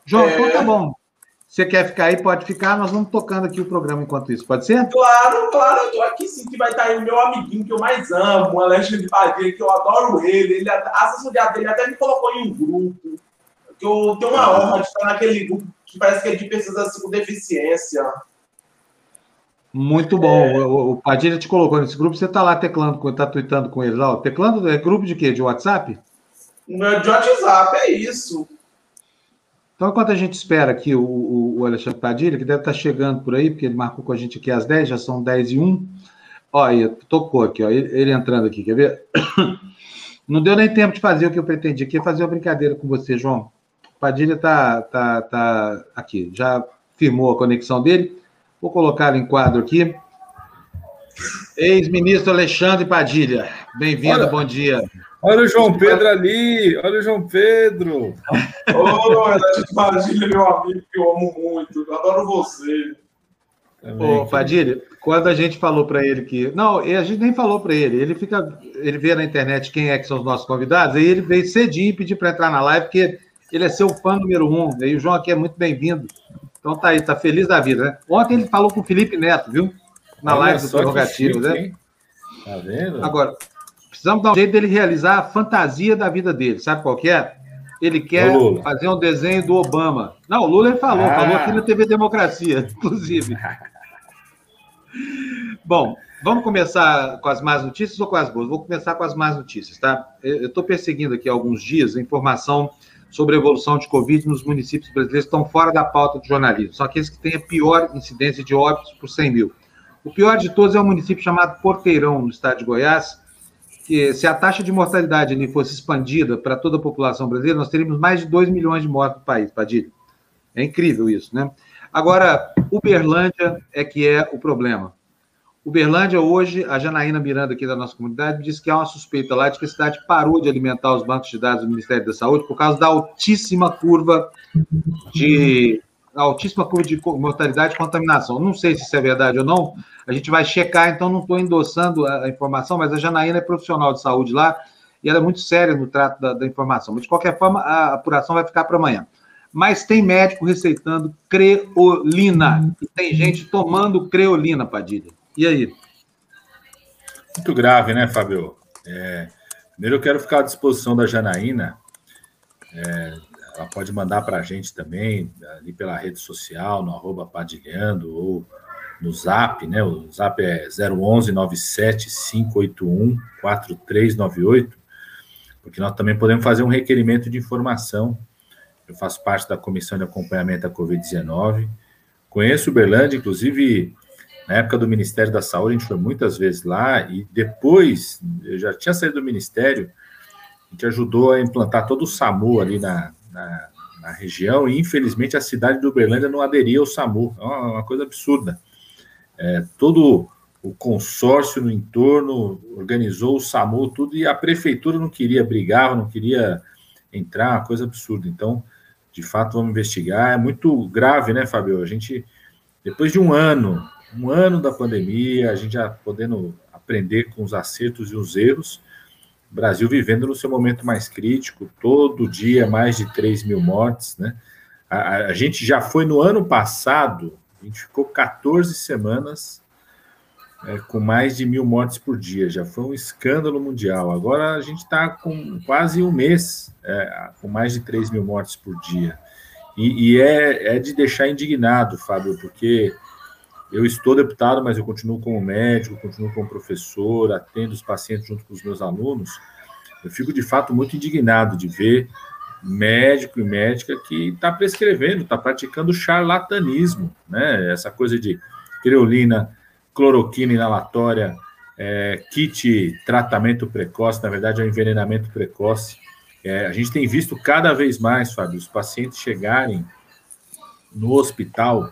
João, é... então tá bom. Você quer ficar aí? Pode ficar. Nós vamos tocando aqui o programa enquanto isso. Pode ser? Claro, claro. Eu tô aqui sim, que vai estar aí o meu amiguinho que eu mais amo, o Alexandre Padilha, que eu adoro ele. ele a assessoria dele até me colocou em um grupo. Que eu tenho uma honra de estar naquele grupo que parece que é de pessoas assim, com deficiência. Muito bom. É... O, o Padilha te colocou nesse grupo. Você está lá teclando, está tweetando com ele lá. Teclando é grupo de quê? De WhatsApp? De WhatsApp, é isso. Então, enquanto a gente espera aqui o, o, Alexandre Padilha, que deve estar chegando por aí, porque ele marcou com a gente aqui às 10, já são 10 e 1. Olha, tocou aqui, ó, ele, ele, entrando aqui, quer ver? Não deu nem tempo de fazer o que eu pretendia, que fazer uma brincadeira com você, João. O Padilha está tá, tá aqui, já firmou a conexão dele. Vou colocá-lo em quadro aqui. Ex-ministro Alexandre Padilha, bem-vindo, bom dia. Olha o João Pedro ali, olha o João Pedro. Ô, Renato Padilha, meu amigo, que eu amo muito, eu adoro você. Também, Ô, Padilha, quando a gente falou para ele que. Não, a gente nem falou para ele, ele fica. Ele vê na internet quem é que são os nossos convidados, aí ele veio cedinho e pediu para entrar na live, porque ele é seu fã número um. E o João aqui é muito bem-vindo. Então tá aí, tá feliz da vida, né? Ontem ele falou com o Felipe Neto, viu? Na Olha live do Prerrogativo, né? Tá vendo? Agora, Precisamos dar um jeito dele realizar a fantasia da vida dele. Sabe qual que é? Ele quer fazer um desenho do Obama. Não, o Lula ele falou, ah. falou aqui na TV Democracia, inclusive. Bom, vamos começar com as más notícias ou com as boas? Vou começar com as más notícias, tá? Eu estou perseguindo aqui há alguns dias a informação sobre a evolução de Covid nos municípios brasileiros estão fora da pauta do jornalismo. São aqueles que têm a pior incidência de óbitos por 100 mil. O pior de todos é o município chamado Porteirão, no estado de Goiás, que se a taxa de mortalidade ali fosse expandida para toda a população brasileira, nós teríamos mais de 2 milhões de mortos no país, Padilha. É incrível isso, né? Agora, Uberlândia é que é o problema. Uberlândia, hoje, a Janaína Miranda, aqui da nossa comunidade, disse que há uma suspeita lá de que a cidade parou de alimentar os bancos de dados do Ministério da Saúde por causa da altíssima curva de altíssima curva de mortalidade e contaminação. Não sei se isso é verdade ou não, a gente vai checar, então não estou endossando a informação, mas a Janaína é profissional de saúde lá e ela é muito séria no trato da, da informação. Mas, de qualquer forma, a apuração vai ficar para amanhã. Mas tem médico receitando creolina. E tem gente tomando creolina, Padilha. E aí? Muito grave, né, Fábio? É, primeiro, eu quero ficar à disposição da Janaína. É, ela pode mandar para a gente também, ali pela rede social, no arroba padilhando, ou no Zap, né? O Zap é 011 97 581 4398, porque nós também podemos fazer um requerimento de informação. Eu faço parte da comissão de acompanhamento da Covid-19. Conheço Uberlândia, inclusive na época do Ministério da Saúde, a gente foi muitas vezes lá e depois, eu já tinha saído do Ministério, a gente ajudou a implantar todo o SAMU ali na, na, na região e infelizmente a cidade de Uberlândia não aderia ao SAMU. É uma, uma coisa absurda. É, todo o consórcio no entorno organizou o SAMU, tudo, e a prefeitura não queria brigar, não queria entrar, uma coisa absurda. Então, de fato, vamos investigar. É muito grave, né, Fábio? A gente, depois de um ano, um ano da pandemia, a gente já podendo aprender com os acertos e os erros, o Brasil vivendo no seu momento mais crítico, todo dia mais de 3 mil mortes, né? A, a gente já foi no ano passado a gente ficou 14 semanas é, com mais de mil mortes por dia. Já foi um escândalo mundial. Agora a gente está com quase um mês é, com mais de 3 mil mortes por dia. E, e é, é, de deixar indignado, Fábio, porque eu estou deputado, mas eu continuo como médico, continuo como professor, atendo os pacientes junto com os meus alunos. Eu fico de fato muito indignado de ver médico e médica que está prescrevendo, está praticando charlatanismo, né? Essa coisa de creolina, cloroquina inalatória, é, kit tratamento precoce, na verdade é um envenenamento precoce. É, a gente tem visto cada vez mais, Fábio, os pacientes chegarem no hospital,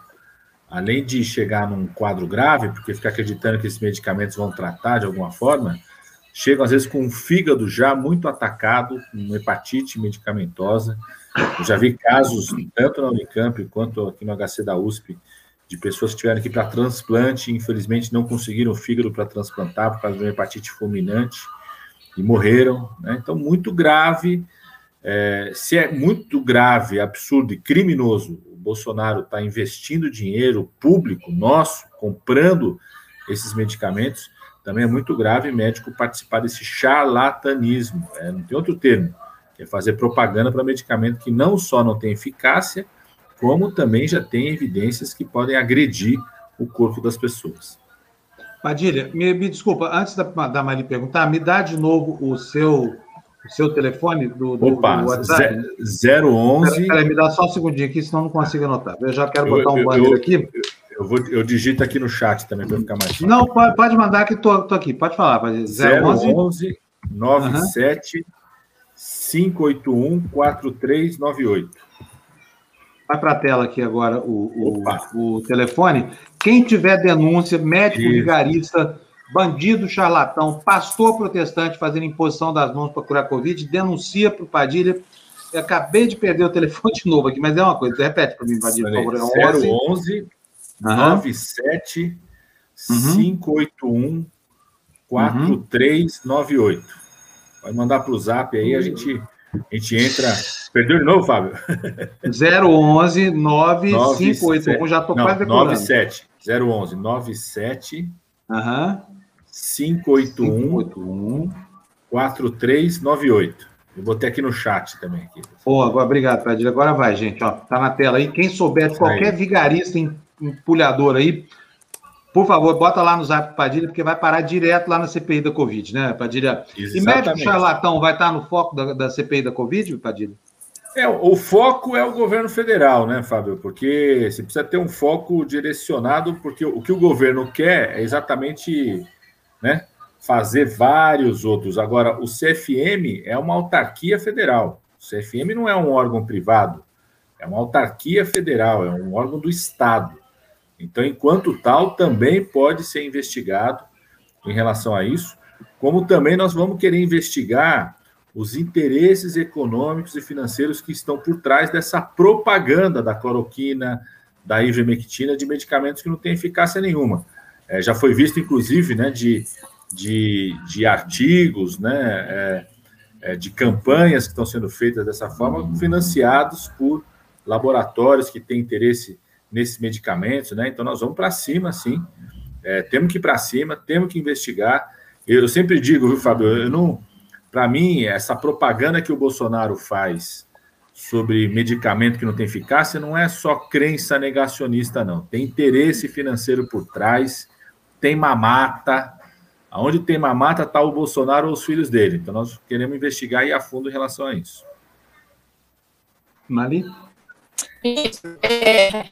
além de chegar num quadro grave, porque fica acreditando que esses medicamentos vão tratar de alguma forma, chegam às vezes com o fígado já muito atacado, com hepatite medicamentosa. Eu já vi casos, tanto na Unicamp quanto aqui no HC da USP, de pessoas que tiveram que ir para transplante infelizmente não conseguiram o fígado para transplantar por causa de uma hepatite fulminante e morreram. Né? Então, muito grave. É, se é muito grave, absurdo e criminoso Bolsonaro está investindo dinheiro público nosso, comprando esses medicamentos, também é muito grave médico participar desse charlatanismo, é, não tem outro termo, que é fazer propaganda para medicamento que não só não tem eficácia, como também já tem evidências que podem agredir o corpo das pessoas. Padilha, me, me desculpa, antes da, da Mari perguntar, me dá de novo o seu o seu telefone do, do, Opa, do WhatsApp? 011. Peraí, me dá só um segundinho aqui, senão não consigo anotar. Eu já quero botar um banner aqui. Eu, vou, eu digito aqui no chat também para ficar mais fácil. Não, pode, pode mandar que estou aqui. Pode falar. Pode, 011 97 uhum. 581 4398. Vai para a tela aqui agora o, o, o, telefone. Quem tiver denúncia, médico Isso. vigarista, bandido charlatão, pastor protestante fazendo imposição das mãos para curar Covid, denuncia para o Padilha. Eu acabei de perder o telefone de novo aqui, mas é uma coisa. Repete para mim, Padilha, por favor. É 011 97 581 4398. Vai mandar para o zap aí, a gente, a gente entra. Perdeu de novo, Fábio? 011 9581. Já estou quase decorando. 97. 011 97 uhum. 581 4398. Eu botei aqui no chat também. Aqui. Pô, agora, obrigado, Padilha. Agora vai, gente. Ó, tá na tela aí. Quem souber de qualquer vigarista empulhador aí, por favor, bota lá no Zap Padilha, porque vai parar direto lá na CPI da Covid, né, Padilha? Exatamente. E médico charlatão vai estar no foco da, da CPI da Covid, Padilha? É, o foco é o governo federal, né, Fábio? Porque você precisa ter um foco direcionado, porque o que o governo quer é exatamente né, fazer vários outros. Agora, o CFM é uma autarquia federal. O CFM não é um órgão privado, é uma autarquia federal, é um órgão do Estado. Então, enquanto tal, também pode ser investigado em relação a isso, como também nós vamos querer investigar os interesses econômicos e financeiros que estão por trás dessa propaganda da cloroquina, da ivermectina, de medicamentos que não têm eficácia nenhuma. É, já foi visto, inclusive, né, de, de, de artigos, né, é, é, de campanhas que estão sendo feitas dessa forma, financiados por laboratórios que têm interesse nesses medicamentos, né? Então nós vamos para cima, sim. É, temos que ir para cima, temos que investigar. Eu sempre digo, viu, Fábio, eu não, para mim, essa propaganda que o Bolsonaro faz sobre medicamento que não tem eficácia não é só crença negacionista, não. Tem interesse financeiro por trás, tem mamata. Aonde tem mamata está o Bolsonaro ou os filhos dele. Então nós queremos investigar e a fundo em relação a isso. Mali? Isso. É,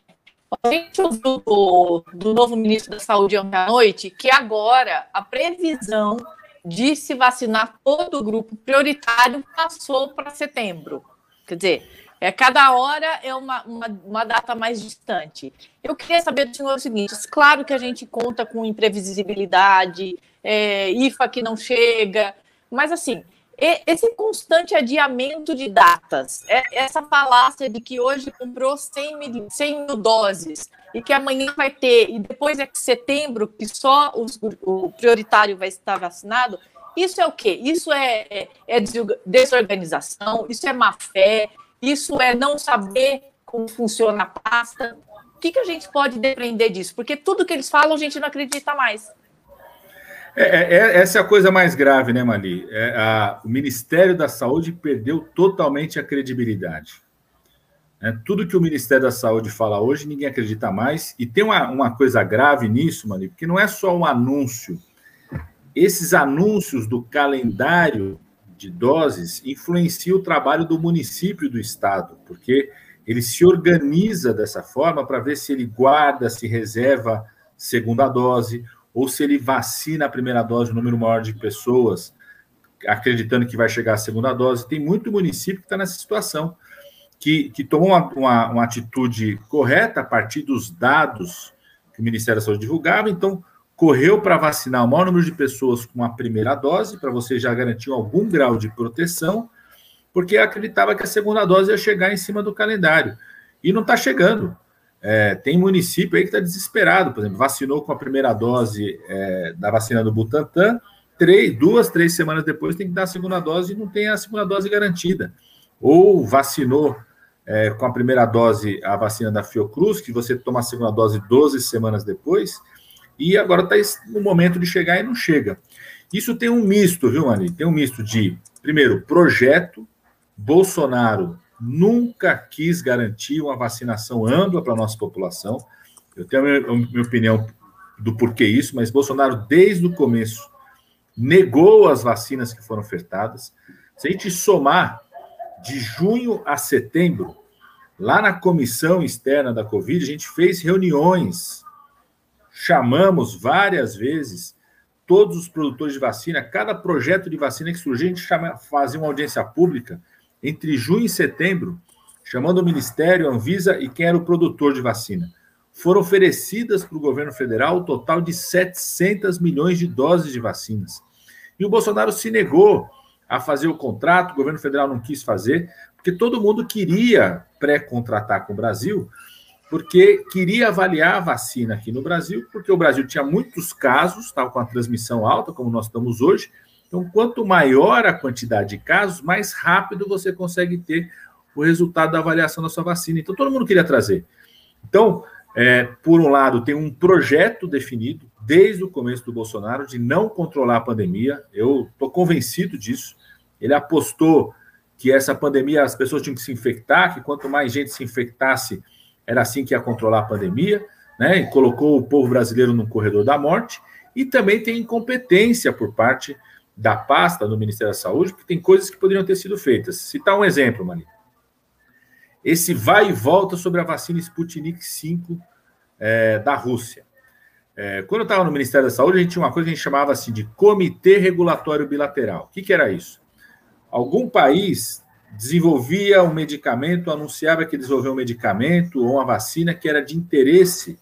a gente ouviu do, do novo ministro da Saúde ontem à noite que agora a previsão de se vacinar todo o grupo prioritário passou para setembro. Quer dizer, é, cada hora é uma, uma, uma, data mais distante. Eu queria saber do senhor o seguinte: claro que a gente conta com imprevisibilidade, é, IFA que não chega, mas assim, esse constante adiamento de datas, é, essa falácia de que hoje comprou 100 mil, 100 mil doses e que amanhã vai ter, e depois é que setembro, que só os, o prioritário vai estar vacinado, isso é o quê? Isso é, é, é desorganização, isso é má fé, isso é não saber como funciona a pasta. O que, que a gente pode depender disso? Porque tudo que eles falam a gente não acredita mais. É, é, é, essa é a coisa mais grave, né, Mali? É, a, o Ministério da Saúde perdeu totalmente a credibilidade. É, tudo que o Ministério da Saúde fala hoje, ninguém acredita mais. E tem uma, uma coisa grave nisso, Mali, porque não é só um anúncio. Esses anúncios do calendário de doses influenciam o trabalho do município e do estado, porque ele se organiza dessa forma para ver se ele guarda, se reserva segunda dose, ou se ele vacina a primeira dose, um número maior de pessoas, acreditando que vai chegar a segunda dose. Tem muito município que está nessa situação, que, que tomou uma, uma, uma, atitude correta a partir dos dados que o Ministério da Saúde divulgava, então correu para vacinar o maior número de pessoas com a primeira dose, para você já garantir algum grau de proteção, porque acreditava que a segunda dose ia chegar em cima do calendário. E não está chegando. É, tem município aí que está desesperado, por exemplo, vacinou com a primeira dose é, da vacina do Butantan, três, duas, três semanas depois tem que dar a segunda dose e não tem a segunda dose garantida. Ou vacinou é, com a primeira dose a vacina da Fiocruz, que você toma a segunda dose 12 semanas depois, e agora está no momento de chegar e não chega. Isso tem um misto, viu, Mani? Tem um misto de, primeiro, projeto. Bolsonaro nunca quis garantir uma vacinação ampla para a nossa população. Eu tenho a minha, opinião do porquê isso, mas Bolsonaro, desde o começo, negou as vacinas que foram ofertadas. Se a gente somar de junho a setembro, lá na comissão externa da Covid, a gente fez reuniões, chamamos várias vezes todos os produtores de vacina, cada projeto de vacina que surgia, a gente chama, fazia uma audiência pública entre junho e setembro, chamando o Ministério, a Anvisa e quem era o produtor de vacina. Foram oferecidas para o governo federal o total de 700 milhões de doses de vacinas. E o Bolsonaro se negou a fazer o contrato, o governo federal não quis fazer, porque todo mundo queria pré-contratar com o Brasil, porque queria avaliar a vacina aqui no Brasil, porque o Brasil tinha muitos casos, estava com a transmissão alta, como nós estamos hoje. Então, quanto maior a quantidade de casos, mais rápido você consegue ter o resultado da avaliação da sua vacina. Então, todo mundo queria trazer. Então, é, por um lado, tem um projeto definido desde o começo do Bolsonaro de não controlar a pandemia. Eu estou convencido disso. Ele apostou que essa pandemia as pessoas tinham que se infectar, que quanto mais gente se infectasse, era assim que ia controlar a pandemia, né? E colocou o povo brasileiro no corredor da morte. E também tem incompetência por parte da pasta do Ministério da Saúde, porque tem coisas que poderiam ter sido feitas. Citar um exemplo, Mani. Esse vai e volta sobre a vacina Sputnik 5 é, da Rússia. É, quando eu estava no Ministério da Saúde, a gente tinha uma coisa que a gente chamava assim de Comitê Regulatório Bilateral. O que, que era isso? Algum país desenvolvia um medicamento, anunciava que desenvolveu um medicamento ou uma vacina que era de interesse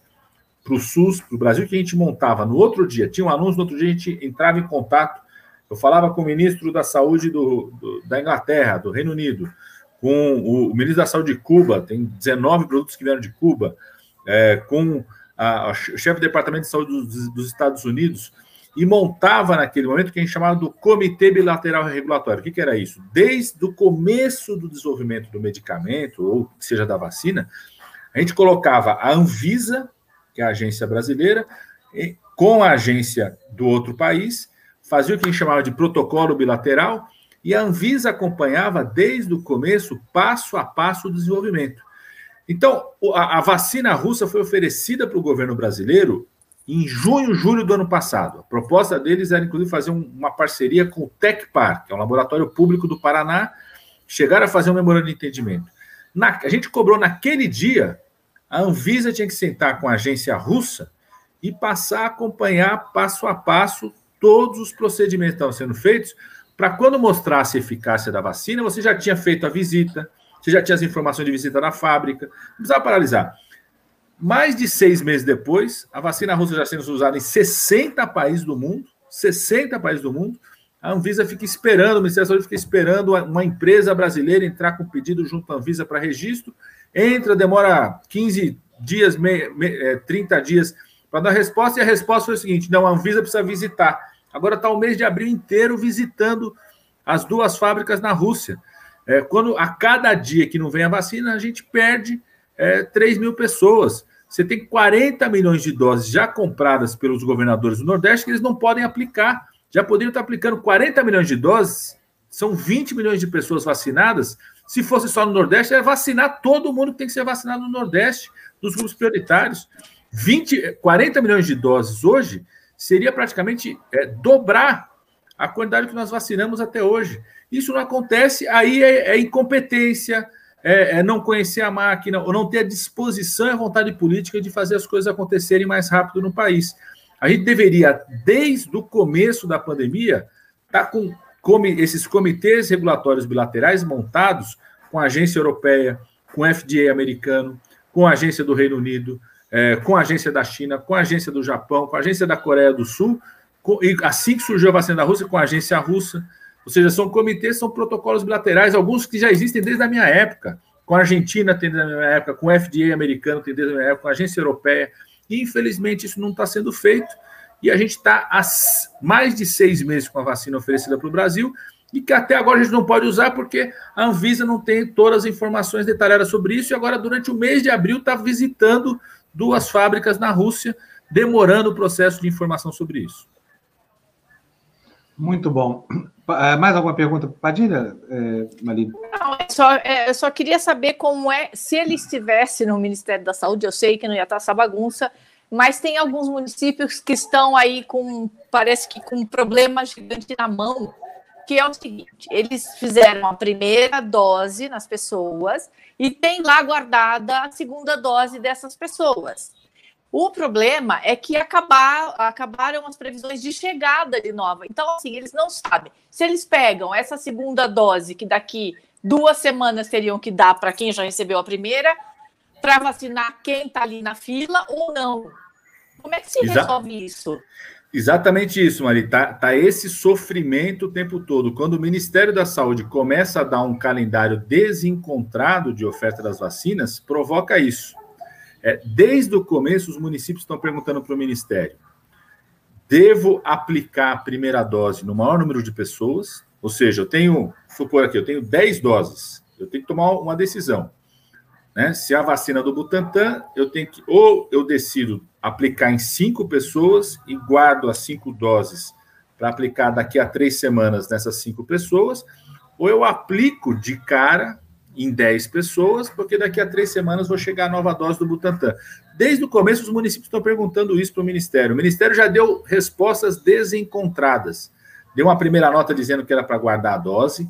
para o SUS, para o Brasil, que a gente montava no outro dia. Tinha um anúncio, no outro dia a gente entrava em contato. Eu falava com o ministro da Saúde do, do, da Inglaterra, do Reino Unido, com o, o, ministro da Saúde de Cuba, tem 19 produtos que vieram de Cuba, é, com a, a, o chefe do Departamento de Saúde dos, dos Estados Unidos, e montava naquele momento o que a gente chamava do Comitê Bilateral Regulatório. O que, que, era isso? Desde o começo do desenvolvimento do medicamento, ou seja da vacina, a gente colocava a Anvisa, que é a agência brasileira, com a agência do outro país, fazia o que a gente chamava de protocolo bilateral, e a Anvisa acompanhava desde o começo, passo a passo, o desenvolvimento. Então, a, a vacina russa foi oferecida para o governo brasileiro em junho, julho do ano passado. A proposta deles era, inclusive, fazer um, uma parceria com o Tecpar, que é um laboratório público do Paraná, chegaram a fazer um memorando de entendimento. Na, a gente cobrou naquele dia, a Anvisa tinha que sentar com a agência russa e passar a acompanhar passo a passo todos os procedimentos que estavam sendo feitos, para quando mostrasse a eficácia da vacina, você já tinha feito a visita, você já tinha as informações de visita na fábrica, não precisava paralisar. Mais de seis meses depois, a vacina russa já sendo usada em 60 países do mundo, 60 países do mundo, a Anvisa fica esperando, o Ministério da Saúde fica esperando uma empresa brasileira entrar com pedido junto à Anvisa para registro, entra, demora 15 dias, 30 é, dias para dar resposta, e a resposta foi o seguinte: não, a Anvisa precisa visitar. Agora está o mês de abril inteiro visitando as duas fábricas na Rússia. É, quando a cada dia que não vem a vacina, a gente perde é, 3 mil pessoas. Você tem 40 milhões de doses já compradas pelos governadores do Nordeste que eles não podem aplicar. Já poderiam estar aplicando 40 milhões de doses, são 20 milhões de pessoas vacinadas. Se fosse só no Nordeste, é vacinar todo mundo que tem que ser vacinado no Nordeste, dos grupos prioritários. 20, 40 milhões de doses hoje seria praticamente é, dobrar a quantidade que nós vacinamos até hoje. Isso não acontece, aí é, é incompetência, é, é, não conhecer a máquina, ou não ter a disposição e a vontade política de fazer as coisas acontecerem mais rápido no país. A gente deveria, desde o começo da pandemia, estar tá com, esses comitês regulatórios bilaterais montados com a agência europeia, com o FDA americano, com a agência do Reino Unido, é, com a agência da China, com a agência do Japão, com a agência da Coreia do Sul, com, e assim que surgiu a vacina da Rússia, com a agência russa. Ou seja, são comitês, são protocolos bilaterais, alguns que já existem desde a minha época. Com a Argentina tem desde a minha época, com o FDA americano tem desde a minha época, com a agência europeia. E, infelizmente, isso não está sendo feito. E a gente está há mais de seis meses com a vacina oferecida para o Brasil e que até agora a gente não pode usar porque a Anvisa não tem todas as informações detalhadas sobre isso e agora durante o mês de abril está visitando duas fábricas na Rússia, demorando o processo de informação sobre isso. Muito bom. Eh, mais alguma pergunta para Padilha, é, Marina? Não, é só, é, eu só queria saber como é, se ele estivesse no Ministério da Saúde, eu sei que não ia estar essa bagunça, mas tem alguns municípios que estão aí com, parece que com um problema gigante na mão, que é o seguinte: eles fizeram a primeira dose nas pessoas e tem lá guardada a segunda dose dessas pessoas. O problema é que acabar, acabaram as previsões de chegada de nova. Então, assim, eles não sabem. Se eles pegam essa segunda dose, que daqui duas semanas teriam que dar para quem já recebeu a primeira, para vacinar quem está ali na fila ou não. Como é que se Exa resolve isso? Exatamente isso, Mari. Tá, tá esse sofrimento o tempo todo. Quando o Ministério da Saúde começa a dar um calendário desencontrado de oferta das vacinas, provoca isso. É, desde o começo, os municípios estão perguntando para o Ministério: devo aplicar a primeira dose no maior número de pessoas? Ou seja, eu tenho, supor aqui, eu tenho 10 doses, eu tenho que tomar uma decisão. Né? Se a vacina do Butantan, eu tenho que, ou eu decido aplicar em cinco pessoas e guardo as cinco doses para aplicar daqui a três semanas nessas cinco pessoas, ou eu aplico de cara em 10 pessoas, porque daqui a três semanas vou chegar a nova dose do Butantan. Desde o começo, os municípios estão perguntando isso para o Ministério. O Ministério já deu respostas desencontradas. Deu uma primeira nota dizendo que era para guardar a dose,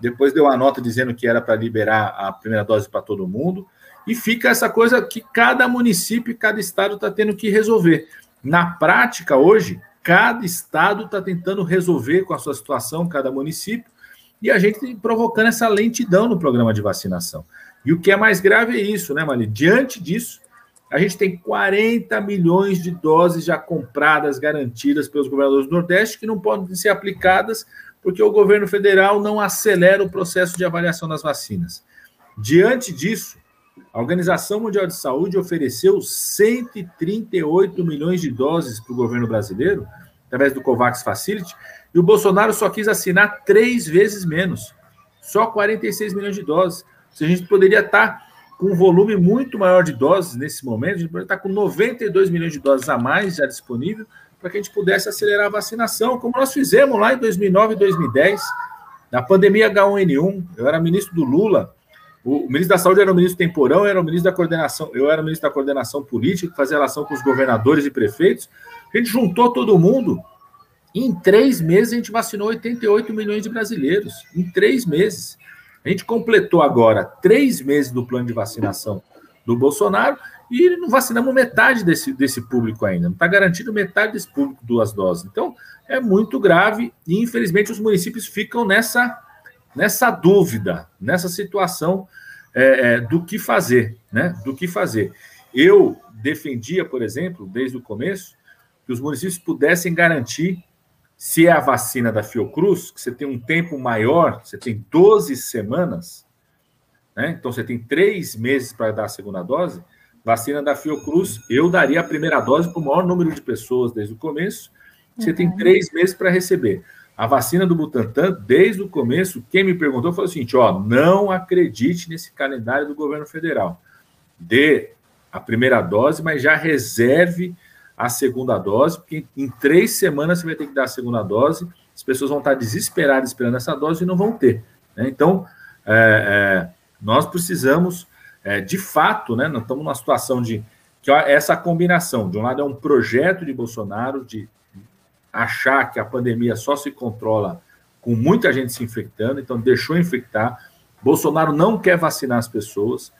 depois deu uma nota dizendo que era para liberar a primeira dose para todo mundo, e fica essa coisa que cada município e cada estado está tendo que resolver. Na prática, hoje, cada estado está tentando resolver com a sua situação, cada município, e a gente provocando essa lentidão no programa de vacinação. E o que é mais grave é isso, né, Mali? Diante disso, a gente tem 40 milhões de doses já compradas, garantidas pelos governadores do Nordeste, que não podem ser aplicadas porque o governo federal não acelera o processo de avaliação das vacinas. Diante disso, a Organização Mundial de Saúde ofereceu 138 milhões de doses para o governo brasileiro, através do COVAX Facility, e o Bolsonaro só quis assinar três vezes menos, só 46 milhões de doses. Se a gente poderia estar com um volume muito maior de doses nesse momento, a gente poderia estar com 92 milhões de doses a mais já disponível para que a gente pudesse acelerar a vacinação, como nós fizemos lá em 2009 e 2010, na pandemia H1N1. Eu era ministro do Lula, o ministro da Saúde era o ministro temporão, eu era o ministro da coordenação, eu era o ministro da coordenação política, que fazia relação com os governadores e prefeitos. A gente juntou todo mundo em três meses, a gente vacinou 88 milhões de brasileiros. Em três meses. A gente completou agora três meses do plano de vacinação do Bolsonaro e não vacinamos metade desse, desse público ainda. Não está garantido metade desse público duas doses. Então, é muito grave e, infelizmente, os municípios ficam nessa, nessa dúvida, nessa situação é, é, do que fazer, né? Do que fazer. Eu defendia, por exemplo, desde o começo, que os municípios pudessem garantir se é a vacina da Fiocruz, que você tem um tempo maior, você tem 12 semanas, né? então você tem três meses para dar a segunda dose, vacina da Fiocruz, eu daria a primeira dose para o maior número de pessoas desde o começo, você uhum. tem três meses para receber. A vacina do Butantan, desde o começo, quem me perguntou foi o seguinte: ó, não acredite nesse calendário do governo federal. Dê a primeira dose, mas já reserve a segunda dose, porque em três semanas você vai ter que dar a segunda dose, as pessoas vão estar desesperadas esperando essa dose e não vão ter. Né? Então, é, é, nós precisamos, é, de fato, né, nós estamos numa situação de que essa combinação, de um lado é um projeto de Bolsonaro de achar que a pandemia só se controla com muita gente se infectando, então deixou infectar. Bolsonaro não quer vacinar as pessoas,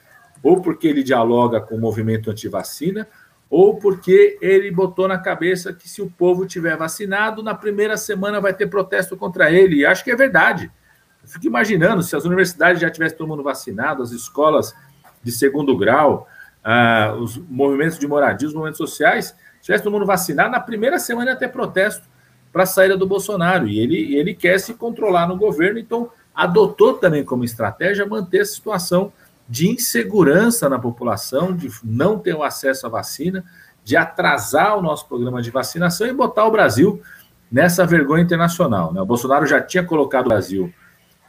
ou porque ele dialoga com o movimento anti-vacina, ou porque ele botou na cabeça que se o povo tiver vacinado, na primeira semana vai ter protesto contra ele. E acho que é verdade. Eu fico imaginando se as universidades já tivessem todo mundo vacinado, as escolas de segundo grau, ah, os movimentos de moradia, os movimentos sociais, tivesse todo mundo vacinado, na primeira semana ia ter protesto para a saída do Bolsonaro. E ele, ele quer se controlar no governo, então adotou também como estratégia manter a situação de insegurança na população, de não ter o acesso à vacina, de atrasar o nosso programa de vacinação e botar o Brasil nessa vergonha internacional. Né? O Bolsonaro já tinha colocado o Brasil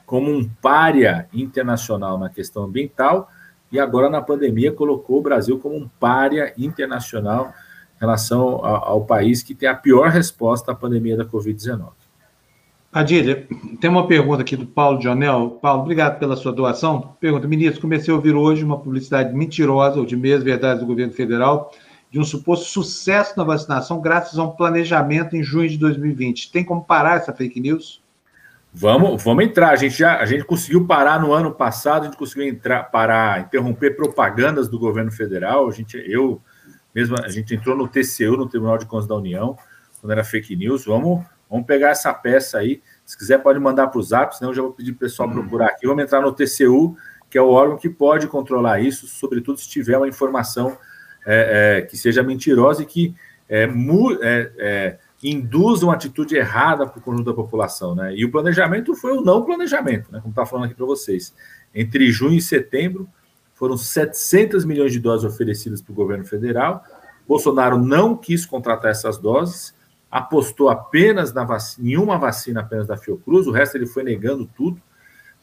como um pária internacional na questão ambiental e agora na pandemia colocou o Brasil como um pária internacional em relação ao, ao país que tem a pior resposta à pandemia da Covid-19. Padilha, tem uma pergunta aqui do Paulo Jonel. Paulo, obrigado pela sua doação. Pergunta, ministro, comecei a ouvir hoje uma publicidade mentirosa ou de meias verdades do governo federal de um suposto sucesso na vacinação graças a um planejamento em junho de 2020. Tem como parar essa fake news? Vamos, vamos entrar. A gente já a gente conseguiu parar no ano passado, a gente conseguiu entrar, parar, interromper propagandas do governo federal. A gente, eu mesmo, a gente entrou no TCU, no Tribunal de Contas da União, quando era fake news. Vamos Vamos pegar essa peça aí. Se quiser, pode mandar para o Zap, senão eu já vou pedir para o pessoal procurar aqui. Vamos entrar no TCU, que é o órgão que pode controlar isso, sobretudo se tiver uma informação é, é, que seja mentirosa e que é, mu, é, é, induza uma atitude errada para o conjunto da população. Né? E o planejamento foi o não planejamento, né? como está falando aqui para vocês. Entre junho e setembro, foram 700 milhões de doses oferecidas para o governo federal. Bolsonaro não quis contratar essas doses apostou apenas na vacina, em uma vacina apenas da Fiocruz, o resto ele foi negando tudo,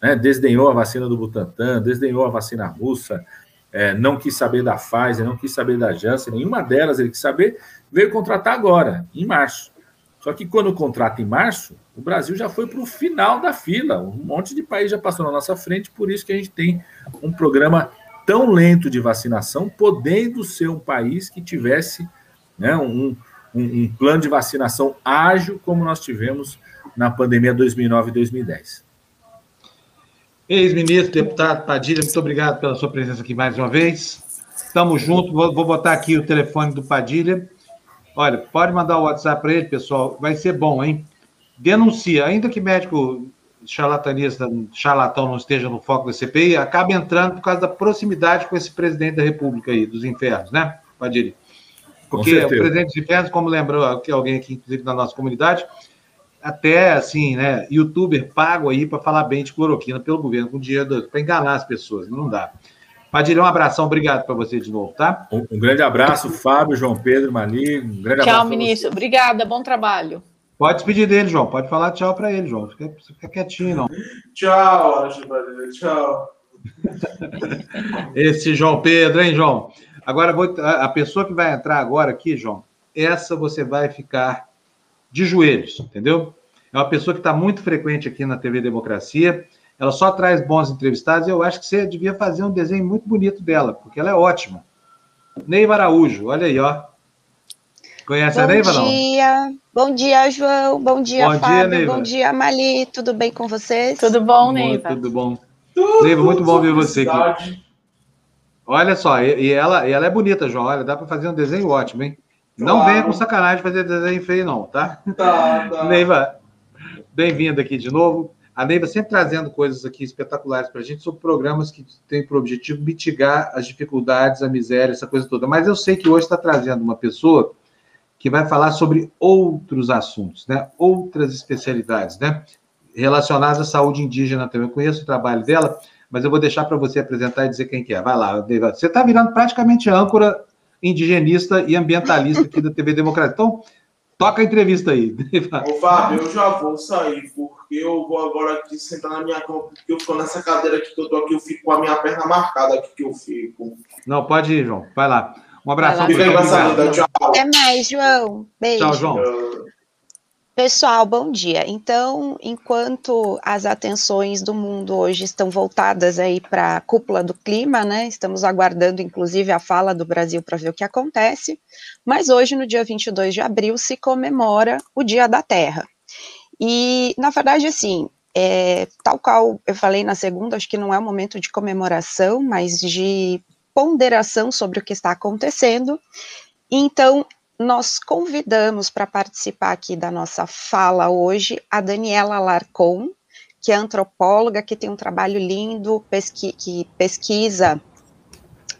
né? desdenhou a vacina do Butantan, desdenhou a vacina russa, é, não quis saber da Pfizer, não quis saber da Janssen, nenhuma delas ele quis saber, veio contratar agora, em março. Só que quando contrata em março, o Brasil já foi para o final da fila, um monte de país já passou na nossa frente, por isso que a gente tem um programa tão lento de vacinação, podendo ser um país que tivesse né, um, um, um plano de vacinação ágil, como nós tivemos na pandemia 2009 e 2010. Ex-ministro, deputado Padilha, muito obrigado pela sua presença aqui mais uma vez. Estamos juntos, vou, vou botar aqui o telefone do Padilha. Olha, pode mandar o WhatsApp para ele, pessoal, vai ser bom, hein? Denuncia, ainda que médico charlatanista, charlatão não esteja no foco da CPI, acaba entrando por causa da proximidade com esse presidente da República aí, dos infernos, né, Padilha? Porque o presidente de Infernos, como lembrou que alguém aqui, inclusive, na nossa comunidade, até assim, né, youtuber pago aí para falar bem de cloroquina pelo governo, com dinheiro para enganar as pessoas, não dá. Padilha, um abração, obrigado para você de novo, tá? Um, um, grande abraço, Fábio, João Pedro, Mali, um grande tchau, abraço. Tchau, ministro, obrigada, bom trabalho. Pode despedir dele, João, pode falar tchau para ele, João, fica, fica quietinho, não. tchau, tchau. Esse João Pedro, hein, João? Agora, a pessoa que vai entrar agora aqui, João, essa você vai ficar de joelhos, entendeu? É uma pessoa que está muito frequente aqui na TV Democracia. Ela só traz bons entrevistados e eu acho que você devia fazer um desenho muito bonito dela, porque ela é ótima. Neiva Araújo, olha aí, ó. Conhece bom a Neiva, não? Bom dia, bom dia, João. Bom dia, bom Fábio. Dia, bom dia, Mali. Tudo bem com vocês? Tudo bom, Neiva? Tudo bom. Tudo, Neiva, muito bom ver você aqui. Olha só, e, ela, e ela é bonita, João. Olha, dá para fazer um desenho ótimo, hein? Claro. Não venha com sacanagem fazer desenho feio, não, tá? Tá, tá. Neiva, bem-vinda aqui de novo. A Neiva sempre trazendo coisas aqui espetaculares para a gente sobre programas que têm por objetivo mitigar as dificuldades, a miséria, essa coisa toda. Mas eu sei que hoje está trazendo uma pessoa que vai falar sobre outros assuntos, né? Outras especialidades, né? Relacionadas à saúde indígena também. Eu conheço o trabalho dela mas eu vou deixar para você apresentar e dizer quem que é. Vai lá, você está virando praticamente âncora indigenista e ambientalista aqui da TV Democrática. Então, toca a entrevista aí. Ô, Fábio, eu já vou sair, porque eu vou agora aqui sentar na minha cama, porque eu estou nessa cadeira aqui que eu tô aqui, eu fico com a minha perna marcada aqui que eu fico. Não, pode ir, João. Vai lá. Um abraço. Tchau. Até mais, João. Beijo. Tchau, João. Pessoal, bom dia. Então, enquanto as atenções do mundo hoje estão voltadas aí para a cúpula do clima, né? Estamos aguardando inclusive a fala do Brasil para ver o que acontece. Mas hoje, no dia 22 de abril, se comemora o Dia da Terra. E, na verdade, assim, é, tal qual eu falei na segunda, acho que não é um momento de comemoração, mas de ponderação sobre o que está acontecendo. Então, nós convidamos para participar aqui da nossa fala hoje a Daniela Larcon, que é antropóloga, que tem um trabalho lindo, pesqui que pesquisa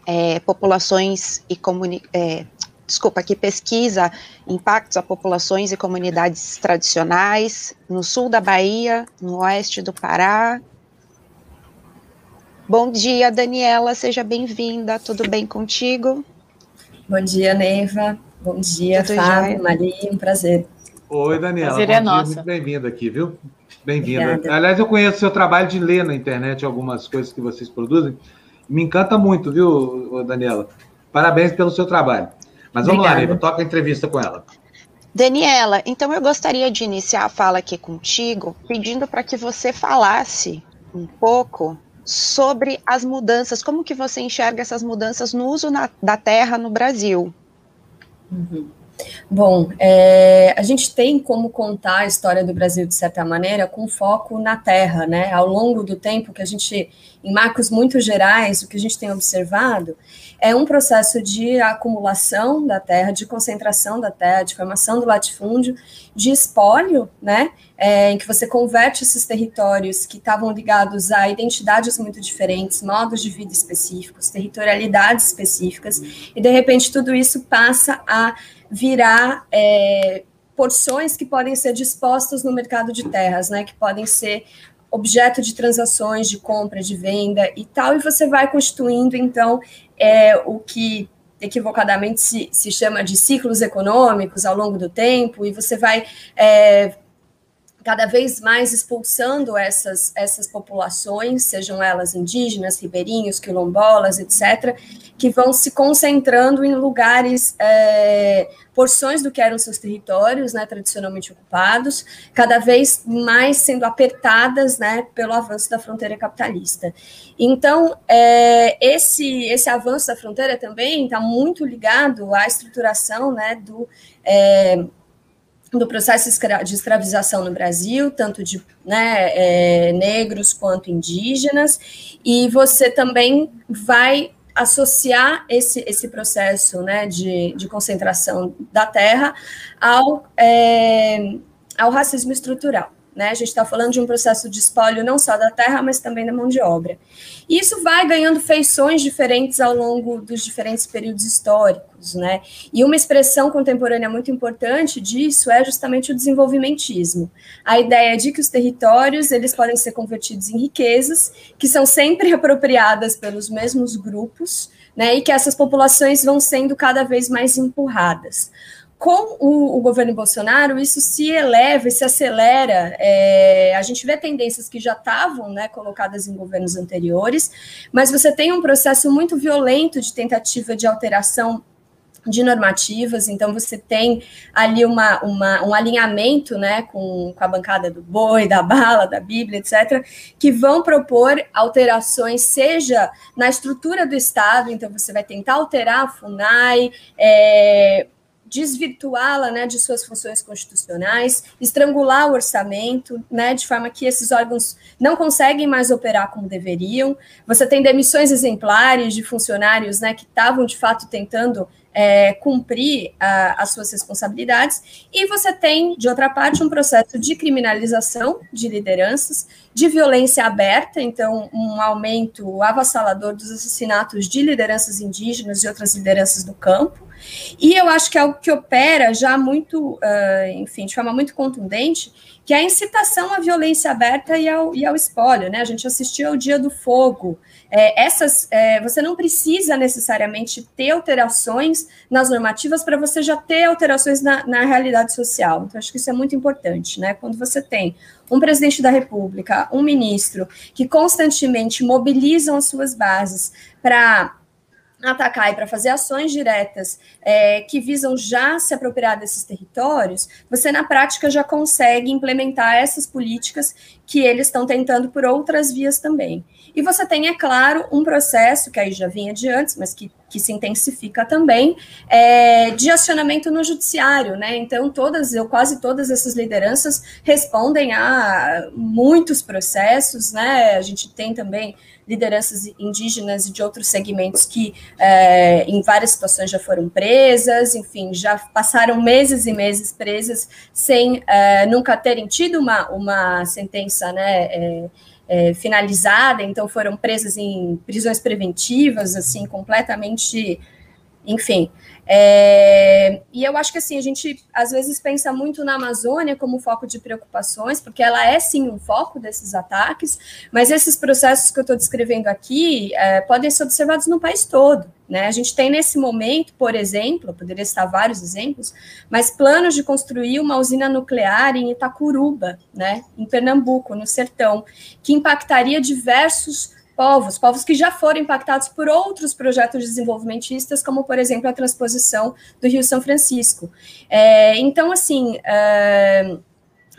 é, populações e comuni é, desculpa, que pesquisa impactos a populações e comunidades tradicionais no sul da Bahia, no oeste do Pará. Bom dia, Daniela, seja bem-vinda, tudo bem contigo? Bom dia, Neiva. Bom dia, Tudo Fábio, Maria, um prazer Oi, Daniela. Prazer é nosso. Muito bem-vinda aqui, viu? Bem-vinda. Aliás, eu conheço o seu trabalho de ler na internet algumas coisas que vocês produzem. Me encanta muito, viu, Daniela? Parabéns pelo seu trabalho. Mas vamos lá, Obrigada. Neiva, toca a entrevista com ela. Daniela, então eu gostaria de iniciar a fala aqui contigo, pedindo para que você falasse um pouco sobre as mudanças, como que você enxerga essas mudanças no uso na- da terra no Brasil. Uhum. Bom, é, a gente tem como contar a história do Brasil de certa maneira com foco na terra, né? Ao longo do tempo que a gente, em marcos muito gerais, o que a gente tem observado é um processo de acumulação da terra, de concentração da terra, de formação do latifúndio, de espólio, né? É, em que você converte esses territórios que estavam ligados a identidades muito diferentes, modos de vida específicos, territorialidades específicas, e de repente tudo isso passa a virar é, porções que podem ser dispostas no mercado de terras, né? Que podem ser objeto de transações, de compra, de venda e tal, e você vai constituindo, então, é, o que equivocadamente se, se chama de ciclos econômicos ao longo do tempo, e você vai é, cada vez mais expulsando essas, essas populações, sejam elas indígenas, ribeirinhos, quilombolas, etc., que vão se concentrando em lugares, é, porções do que eram seus territórios, né, tradicionalmente ocupados, cada vez mais sendo apertadas, né, pelo avanço da fronteira capitalista. Então, é, esse, esse avanço da fronteira também está muito ligado à estruturação, né, do... É, do processo de escravização no Brasil, tanto de né, é, negros quanto indígenas, e você também vai associar esse, esse processo né, de, de concentração da terra ao, é, ao racismo estrutural. Né? A gente está falando de um processo de espólio não só da terra, mas também da mão de obra. E isso vai ganhando feições diferentes ao longo dos diferentes períodos históricos. Né? E uma expressão contemporânea muito importante disso é justamente o desenvolvimentismo. A ideia de que os territórios eles podem ser convertidos em riquezas, que são sempre apropriadas pelos mesmos grupos, né? e que essas populações vão sendo cada vez mais empurradas com o, o, governo Bolsonaro, isso se eleva e se acelera. É, a gente vê tendências que já estavam né, colocadas em governos anteriores, mas você tem um processo muito violento de tentativa de alteração de normativas, então você tem ali uma, uma, um alinhamento né, com, com a bancada do boi, da bala, da Bíblia, etc., que vão propor alterações, seja na estrutura do Estado, então você vai tentar alterar a FUNAI, é, desvirtuá-la né, de suas funções constitucionais, estrangular o orçamento, né, de forma que esses órgãos não conseguem mais operar como deveriam. Você tem demissões exemplares de funcionários né, que estavam, de fato, tentando é, cumprir a, as suas responsabilidades, e você tem, de outra parte, um processo de criminalização de lideranças, de violência aberta, então, um aumento avassalador dos assassinatos de lideranças indígenas e outras lideranças do campo. E eu acho que é algo que opera já muito, uh, enfim, de forma muito contundente, que é a incitação à violência aberta e ao, e ao espólio, né? A gente assistiu ao Dia do Fogo. É, essas, é, você não precisa necessariamente ter alterações nas normativas para você já ter alterações na, na realidade social. Então, acho que isso é muito importante, né? Quando você tem um presidente da República, um ministro, que constantemente mobilizam as suas bases para atacar e para fazer ações diretas é, que visam já se apropriar desses territórios, você na prática já consegue implementar essas políticas que eles estão tentando por outras vias também. E você tem, é claro, um processo que aí já vinha de antes, mas que, que se intensifica também, é, de acionamento no judiciário, né? Então, todas, eu quase todas essas lideranças respondem a muitos processos, né? A gente tem também lideranças indígenas e de outros segmentos que é, em várias situações já foram presas, enfim, já passaram meses e meses presas sem é, nunca terem tido uma, uma sentença né, é, finalizada, então foram presas em prisões preventivas, assim, completamente enfim. É, e eu acho que assim, a gente às vezes pensa muito na Amazônia como foco de preocupações, porque ela é sim um foco desses ataques, mas esses processos que eu estou descrevendo aqui é, podem ser observados no país todo. Né? A gente tem nesse momento, por exemplo, poderia estar vários exemplos, mas planos de construir uma usina nuclear em Itacuruba, né, em Pernambuco, no sertão, que impactaria diversos povos, povos que já foram impactados por outros projetos desenvolvimentistas, como, por exemplo, a transposição do Rio São Francisco. É, então, assim, é,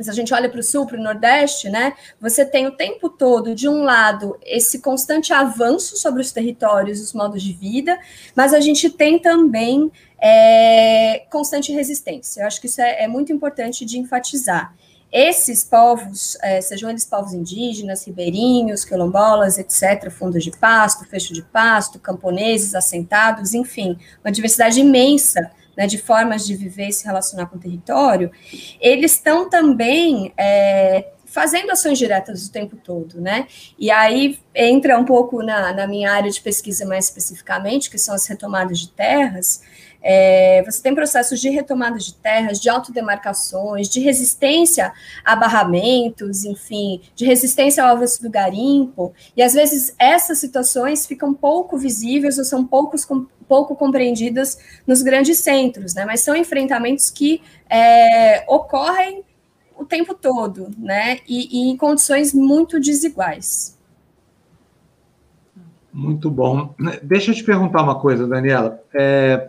se a gente olha para o sul, para o nordeste, né, você tem o tempo todo, de um lado, esse constante avanço sobre os territórios, os modos de vida, mas a gente tem também é, constante resistência. Eu acho que isso é, é muito importante de enfatizar. Esses povos, é, sejam eles povos indígenas, ribeirinhos, quilombolas, etc., fundos de pasto, fecho de pasto, camponeses, assentados, enfim, uma diversidade imensa né, de formas de viver e se relacionar com o território, eles estão também é, fazendo ações diretas o tempo todo, né? E aí entra um pouco na, na minha área de pesquisa mais especificamente, que são as retomadas de terras, é, você tem processos de retomada de terras, de autodemarcações, de resistência a barramentos, enfim, de resistência ao avanço do garimpo, e às vezes essas situações ficam pouco visíveis ou são poucos, pouco compreendidas nos grandes centros, né? Mas são enfrentamentos que é, ocorrem o tempo todo, né? E, e em condições muito desiguais. Muito bom. Deixa eu te perguntar uma coisa, Daniela. É,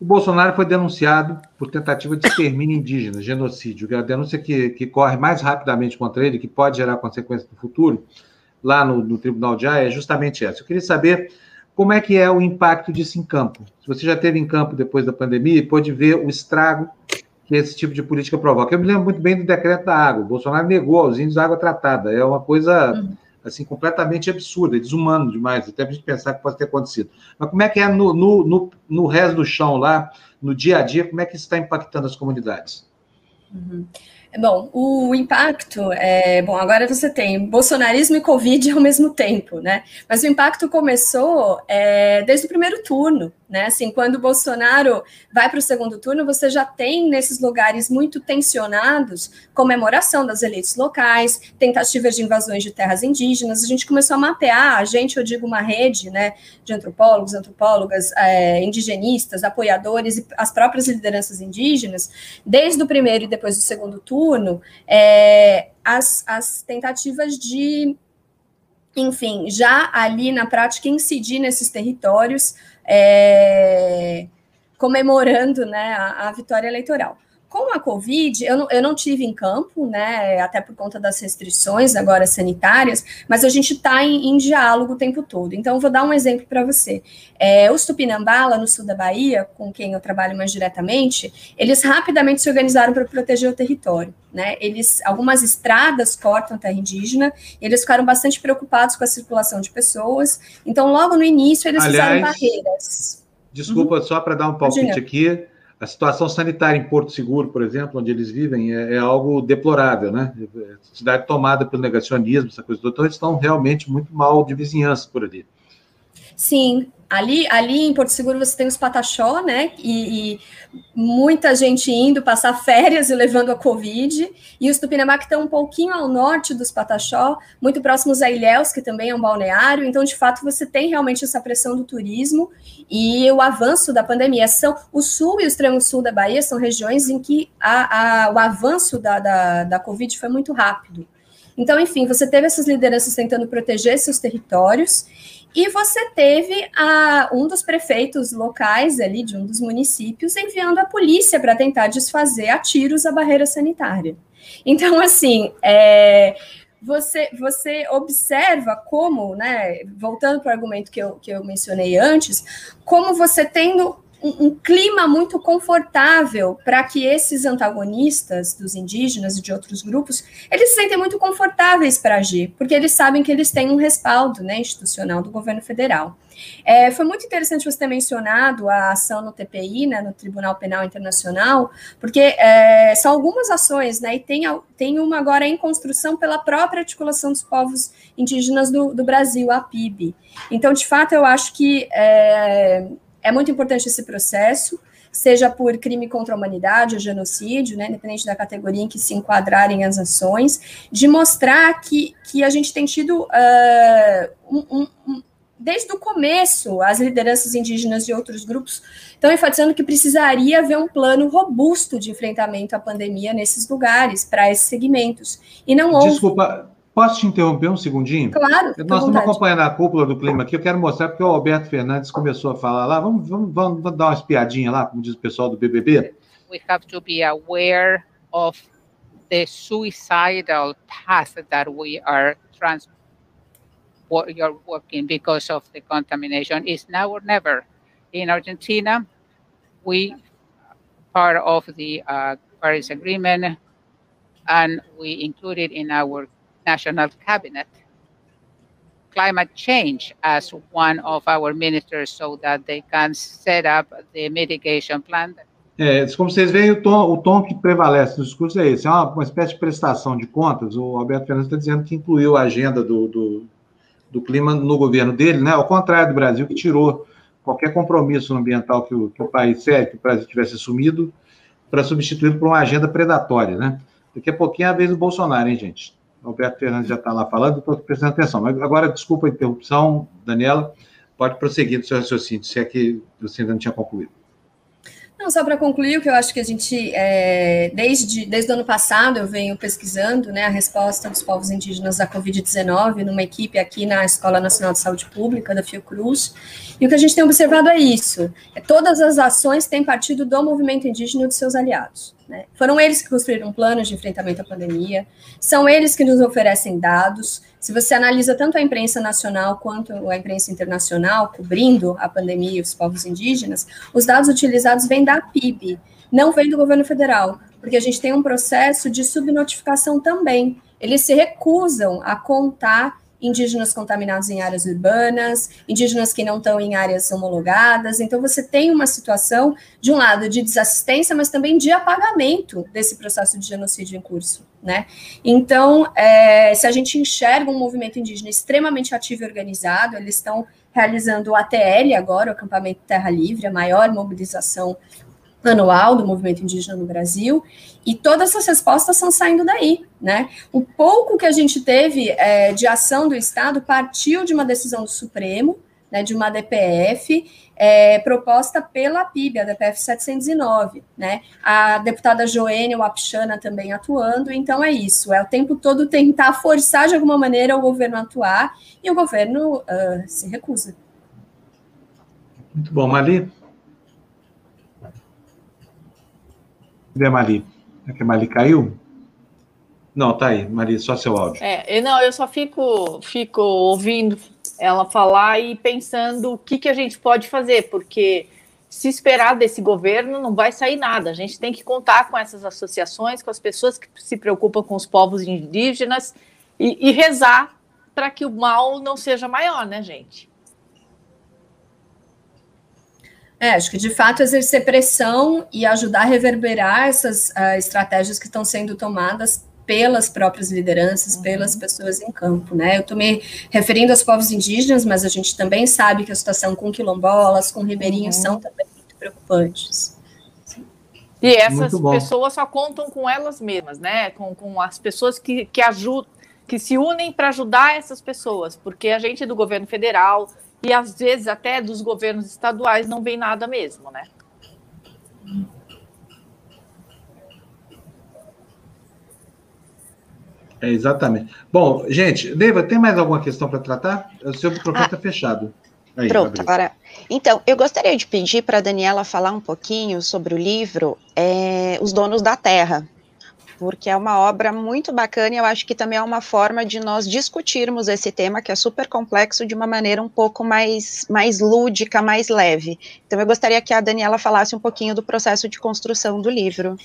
o Bolsonaro foi denunciado por tentativa de extermínio indígena, genocídio, que é a denúncia que, que corre mais rapidamente contra ele, que pode gerar consequências no futuro, lá no, no Tribunal de Haia, é justamente essa. Eu queria saber como é que é o impacto disso em campo. Se você já esteve em campo depois da pandemia e pôde ver o estrago que esse tipo de política provoca. Eu me lembro muito bem do decreto da água. O Bolsonaro negou aos índios água tratada. É uma coisa... Uhum assim, completamente absurda, desumano demais, até a gente pensar que pode ter acontecido. Mas como é que é no, no, no, no resto do chão lá, no dia a dia, como é que isso está impactando as comunidades? Uhum. Bom, o impacto é. Bom, agora você tem bolsonarismo e Covid ao mesmo tempo, né? Mas o impacto começou é, desde o primeiro turno, né? Assim, quando o Bolsonaro vai para o segundo turno, você já tem nesses lugares muito tensionados comemoração das elites locais, tentativas de invasões de terras indígenas. A gente começou a mapear, a gente, eu digo uma rede, né, de antropólogos, antropólogas, é, indigenistas, apoiadores e as próprias lideranças indígenas, desde o primeiro e depois do segundo turno, é, as, as tentativas de enfim, já ali na prática incidir nesses territórios, é, comemorando né, a, a, vitória eleitoral. Com a Covid, eu não, eu não tive em campo, né, até por conta das restrições agora sanitárias, mas a gente está em, em, diálogo o tempo todo. Então, vou dar um exemplo para você. É, os Tupinambá, no sul da Bahia, com quem eu trabalho mais diretamente, eles rapidamente se organizaram para proteger o território. Né? Eles, algumas estradas cortam a terra indígena, eles ficaram bastante preocupados com a circulação de pessoas. Então, logo no início, eles Aliás, fizeram barreiras. Desculpa, uhum. só para dar um palpite Imagina. aqui a situação sanitária em Porto Seguro, por exemplo, onde eles vivem, é, é algo deplorável, né? Cidade tomada pelo negacionismo, essa coisa toda. Então, eles estão realmente muito mal de vizinhança por ali. Sim, Ali, ali em Porto Seguro você tem os Pataxó, né? E, e, muita gente indo passar férias e levando a Covid. E os Tupinambá que estão um pouquinho ao norte dos Pataxó, muito próximos a Ilhéus, que também é um balneário. Então, de fato, você tem realmente essa pressão do turismo e o avanço da pandemia. São o sul e o extremo sul da Bahia são regiões em que a, a, o avanço da, da, da Covid foi muito rápido. Então, enfim, você teve essas lideranças tentando proteger seus territórios e você teve a, um dos prefeitos locais ali, de um dos municípios, enviando a polícia para tentar desfazer a tiros a barreira sanitária. Então, assim, é, você, você observa como, né, voltando para o argumento que eu, que eu mencionei antes, como você tendo um, um clima muito confortável para que esses antagonistas dos indígenas e de outros grupos, eles se sentem muito confortáveis para agir, porque eles sabem que eles têm um respaldo né, institucional do governo federal. É, foi muito interessante você ter mencionado a ação no TPI, né, no Tribunal Penal Internacional, porque é, são algumas ações, né, e tem, tem uma agora em construção pela própria articulação dos povos indígenas do, do Brasil, a PIB. Então, de fato, eu acho que é, é muito importante esse processo, seja por crime contra a humanidade ou genocídio, né, independente da categoria em que se enquadrarem as ações, de mostrar que, que a gente tem tido uh, um, um, desde o começo, as lideranças indígenas de outros grupos estão enfatizando que precisaria haver um plano robusto de enfrentamento à pandemia nesses lugares, para esses segmentos. E não houve. Desculpa, posso te interromper um segundinho? Claro. Nós estamos acompanhando a cúpula do clima aqui, eu quero mostrar porque o Alberto Fernandes começou a falar lá. Vamos, vamos, vamos dar uma espiadinha lá, como diz o pessoal do BBB? We have to be aware of the suicidal path that we are trans you're working because of the contamination is now or never. In Argentina, we part of the uh, Paris Agreement, and we included in our national cabinet climate change as one of our ministers so that they can set up the mitigation plan. É, como vocês veem, o tom, o tom que prevalece no discurso é esse, é uma, uma espécie de prestação de contas. O Alberto Fernandes está dizendo que incluiu a agenda do, do do clima no governo dele, né? Ao contrário do Brasil, que tirou qualquer compromisso ambiental que o, que o país sério, que o Brasil tivesse assumido, para substituí-lo por uma agenda predatória, né? Daqui a pouquinho é a vez do Bolsonaro, hein, gente? Alberto Fernandes já está lá falando, estou prestando atenção. Mas agora, desculpa a interrupção, Daniela, pode prosseguir do seu raciocínio, se é que você ainda não tinha concluído. Não, só para concluir, o que eu acho que a gente, é, desde, desde o ano passado, eu venho pesquisando né, a resposta dos povos indígenas à Covid-19 numa equipe aqui na Escola Nacional de Saúde Pública, da Fiocruz, e o que a gente tem observado é isso, é, todas as ações têm partido do movimento indígena e dos seus aliados. Né? Foram eles que construíram planos de enfrentamento à pandemia, são eles que nos oferecem dados, se você analisa tanto a imprensa nacional quanto a imprensa internacional, cobrindo a pandemia e os povos indígenas, os dados utilizados vêm da PIB, não vêm do governo federal, porque a gente tem um processo de subnotificação também. Eles se recusam a contar indígenas contaminados em áreas urbanas, indígenas que não estão em áreas homologadas. Então, você tem uma situação, de um lado, de desassistência, mas também de apagamento desse processo de genocídio em curso. Né? Então, é, se a gente enxerga um movimento indígena extremamente ativo e organizado, eles estão realizando o ATL agora, o Acampamento Terra Livre, a maior mobilização anual do movimento indígena no Brasil, e todas essas respostas estão saindo daí, né? O pouco que a gente teve é, de ação do Estado partiu de uma decisão do Supremo, né, de uma DPF é, proposta pela PIB, a DPF 709, né? A deputada Joênia Wapchana também atuando, então é isso, é o tempo todo tentar forçar de alguma maneira o governo a atuar, e o governo uh, se recusa. Muito bom, Mali. Cadê a Mari? É que a Mari caiu? Não, tá aí, Mari, só seu áudio. É, não, eu só fico, fico ouvindo ela falar e pensando o que, que a gente pode fazer, porque se esperar desse governo não vai sair nada. A gente tem que contar com essas associações, com as pessoas que se preocupam com os povos indígenas e, e rezar para que o mal não seja maior, né, gente? É, acho que de fato exercer pressão e ajudar a reverberar essas uh, estratégias que estão sendo tomadas pelas próprias lideranças, uhum. pelas pessoas em campo, né? Eu estou me referindo aos povos indígenas, mas a gente também sabe que a situação com quilombolas, com ribeirinhos uhum. são também muito preocupantes. E essas pessoas só contam com elas mesmas, né? Com, com as pessoas que, que ajudam, que se unem para ajudar essas pessoas, porque a gente do governo federal, e às vezes até dos governos estaduais não vem nada mesmo, né? É, exatamente. Bom, gente, Neiva, tem mais alguma questão para tratar? O seu microfone está ah, fechado. Aí, pronto, agora. Então, eu gostaria de pedir para a Daniela falar um pouquinho sobre o livro é, Os Donos da Terra, porque é uma obra muito bacana e eu acho que também é uma forma de nós discutirmos esse tema que é super complexo de uma maneira um pouco mais, mais lúdica, mais leve. Então eu gostaria que a Daniela falasse um pouquinho do processo de construção do livro.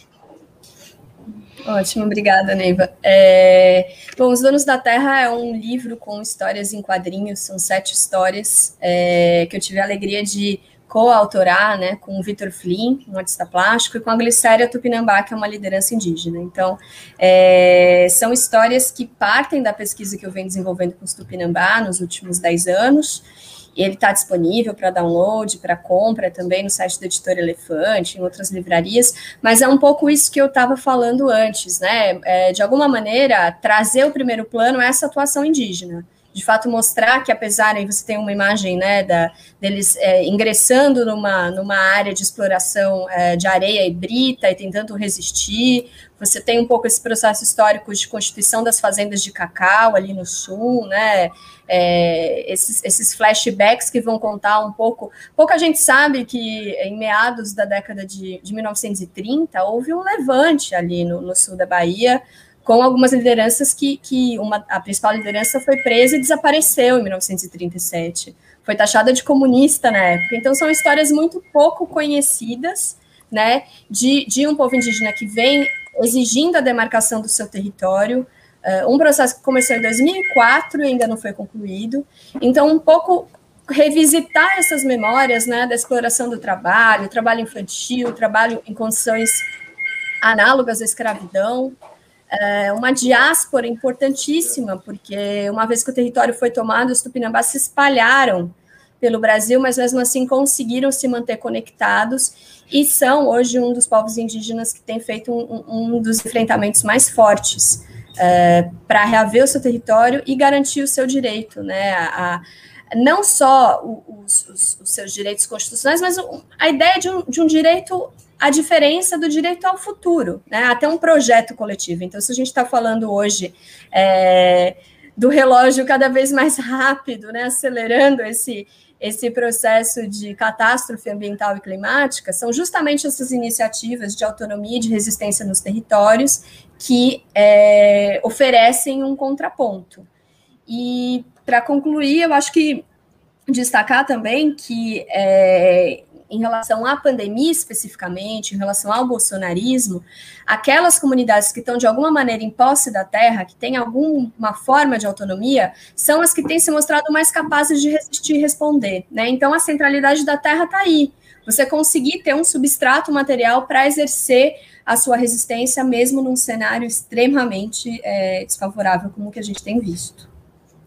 Ótimo, obrigada, Neiva. É, bom, Os Donos da Terra é um livro com histórias em quadrinhos, são sete histórias é, que eu tive a alegria de coautorar né, com o Vitor Flynn, um artista plástico, e com a Glicéria Tupinambá, que é uma liderança indígena. Então, é, são histórias que partem da pesquisa que eu venho desenvolvendo com os Tupinambá nos últimos dez anos, ele está disponível para download, para compra também no site do Editor Elefante, em outras livrarias, mas é um pouco isso que eu estava falando antes, né? É, de alguma maneira, trazer o primeiro plano essa atuação indígena de fato mostrar que apesar aí você tem uma imagem né da, deles é, ingressando numa, numa área de exploração é, de areia e brita e tentando resistir você tem um pouco esse processo histórico de constituição das fazendas de cacau ali no sul né é, esses, esses flashbacks que vão contar um pouco. Pouca gente sabe que em meados da década de, de 1930 houve um levante ali no, no sul da Bahia com algumas lideranças que, que uma, a principal liderança foi presa e desapareceu em 1937. Foi taxada de comunista na época. Então, são histórias muito pouco conhecidas, né, de, de um povo indígena que vem exigindo a demarcação do seu território, uh, um processo que começou em 2004 e ainda não foi concluído. Então, um pouco revisitar essas memórias, né, da exploração do trabalho, trabalho infantil, trabalho em condições análogas à escravidão, é uma diáspora importantíssima, porque uma vez que o território foi tomado, os tupinambás se espalharam pelo Brasil, mas mesmo assim conseguiram se manter conectados e são hoje um dos povos indígenas que tem feito um, um dos enfrentamentos mais fortes é, para reaver o seu território e garantir o seu direito, né? A, a, não só os, os, os, seus direitos constitucionais, mas a ideia de um, de um direito a diferença do direito ao futuro, né? Até um projeto coletivo. Então, se a gente está falando hoje é, do relógio cada vez mais rápido, né? Acelerando esse esse processo de catástrofe ambiental e climática são justamente essas iniciativas de autonomia e de resistência nos territórios que é, oferecem um contraponto. E, para concluir, eu acho que destacar também que é, em relação à pandemia especificamente, em relação ao bolsonarismo, aquelas comunidades que estão de alguma maneira em posse da terra, que têm alguma forma de autonomia, são as que têm se mostrado mais capazes de resistir e responder. Né? Então, a centralidade da terra está aí. Você conseguir ter um substrato material para exercer a sua resistência, mesmo num cenário extremamente é, desfavorável, como o que a gente tem visto.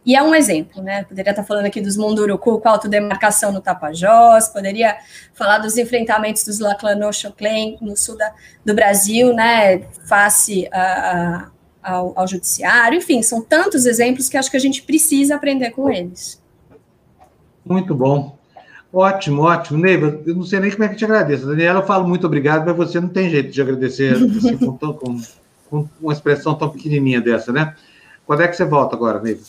E é um exemplo, né? Poderia estar falando aqui dos Munduruku com autodemarcação no Tapajós, poderia falar dos enfrentamentos dos Laclanochoclen no sul da, do Brasil, né? Face a, a, ao, ao judiciário. Enfim, são tantos exemplos que acho que a gente precisa aprender com eles. Muito bom. Ótimo, ótimo. Neiva, eu não sei nem como é que te agradeço. Daniela, eu falo muito obrigado, mas você não tem jeito de agradecer assim, com, com, com, uma expressão tão pequenininha dessa, né? Quando é que você volta agora, Neiva?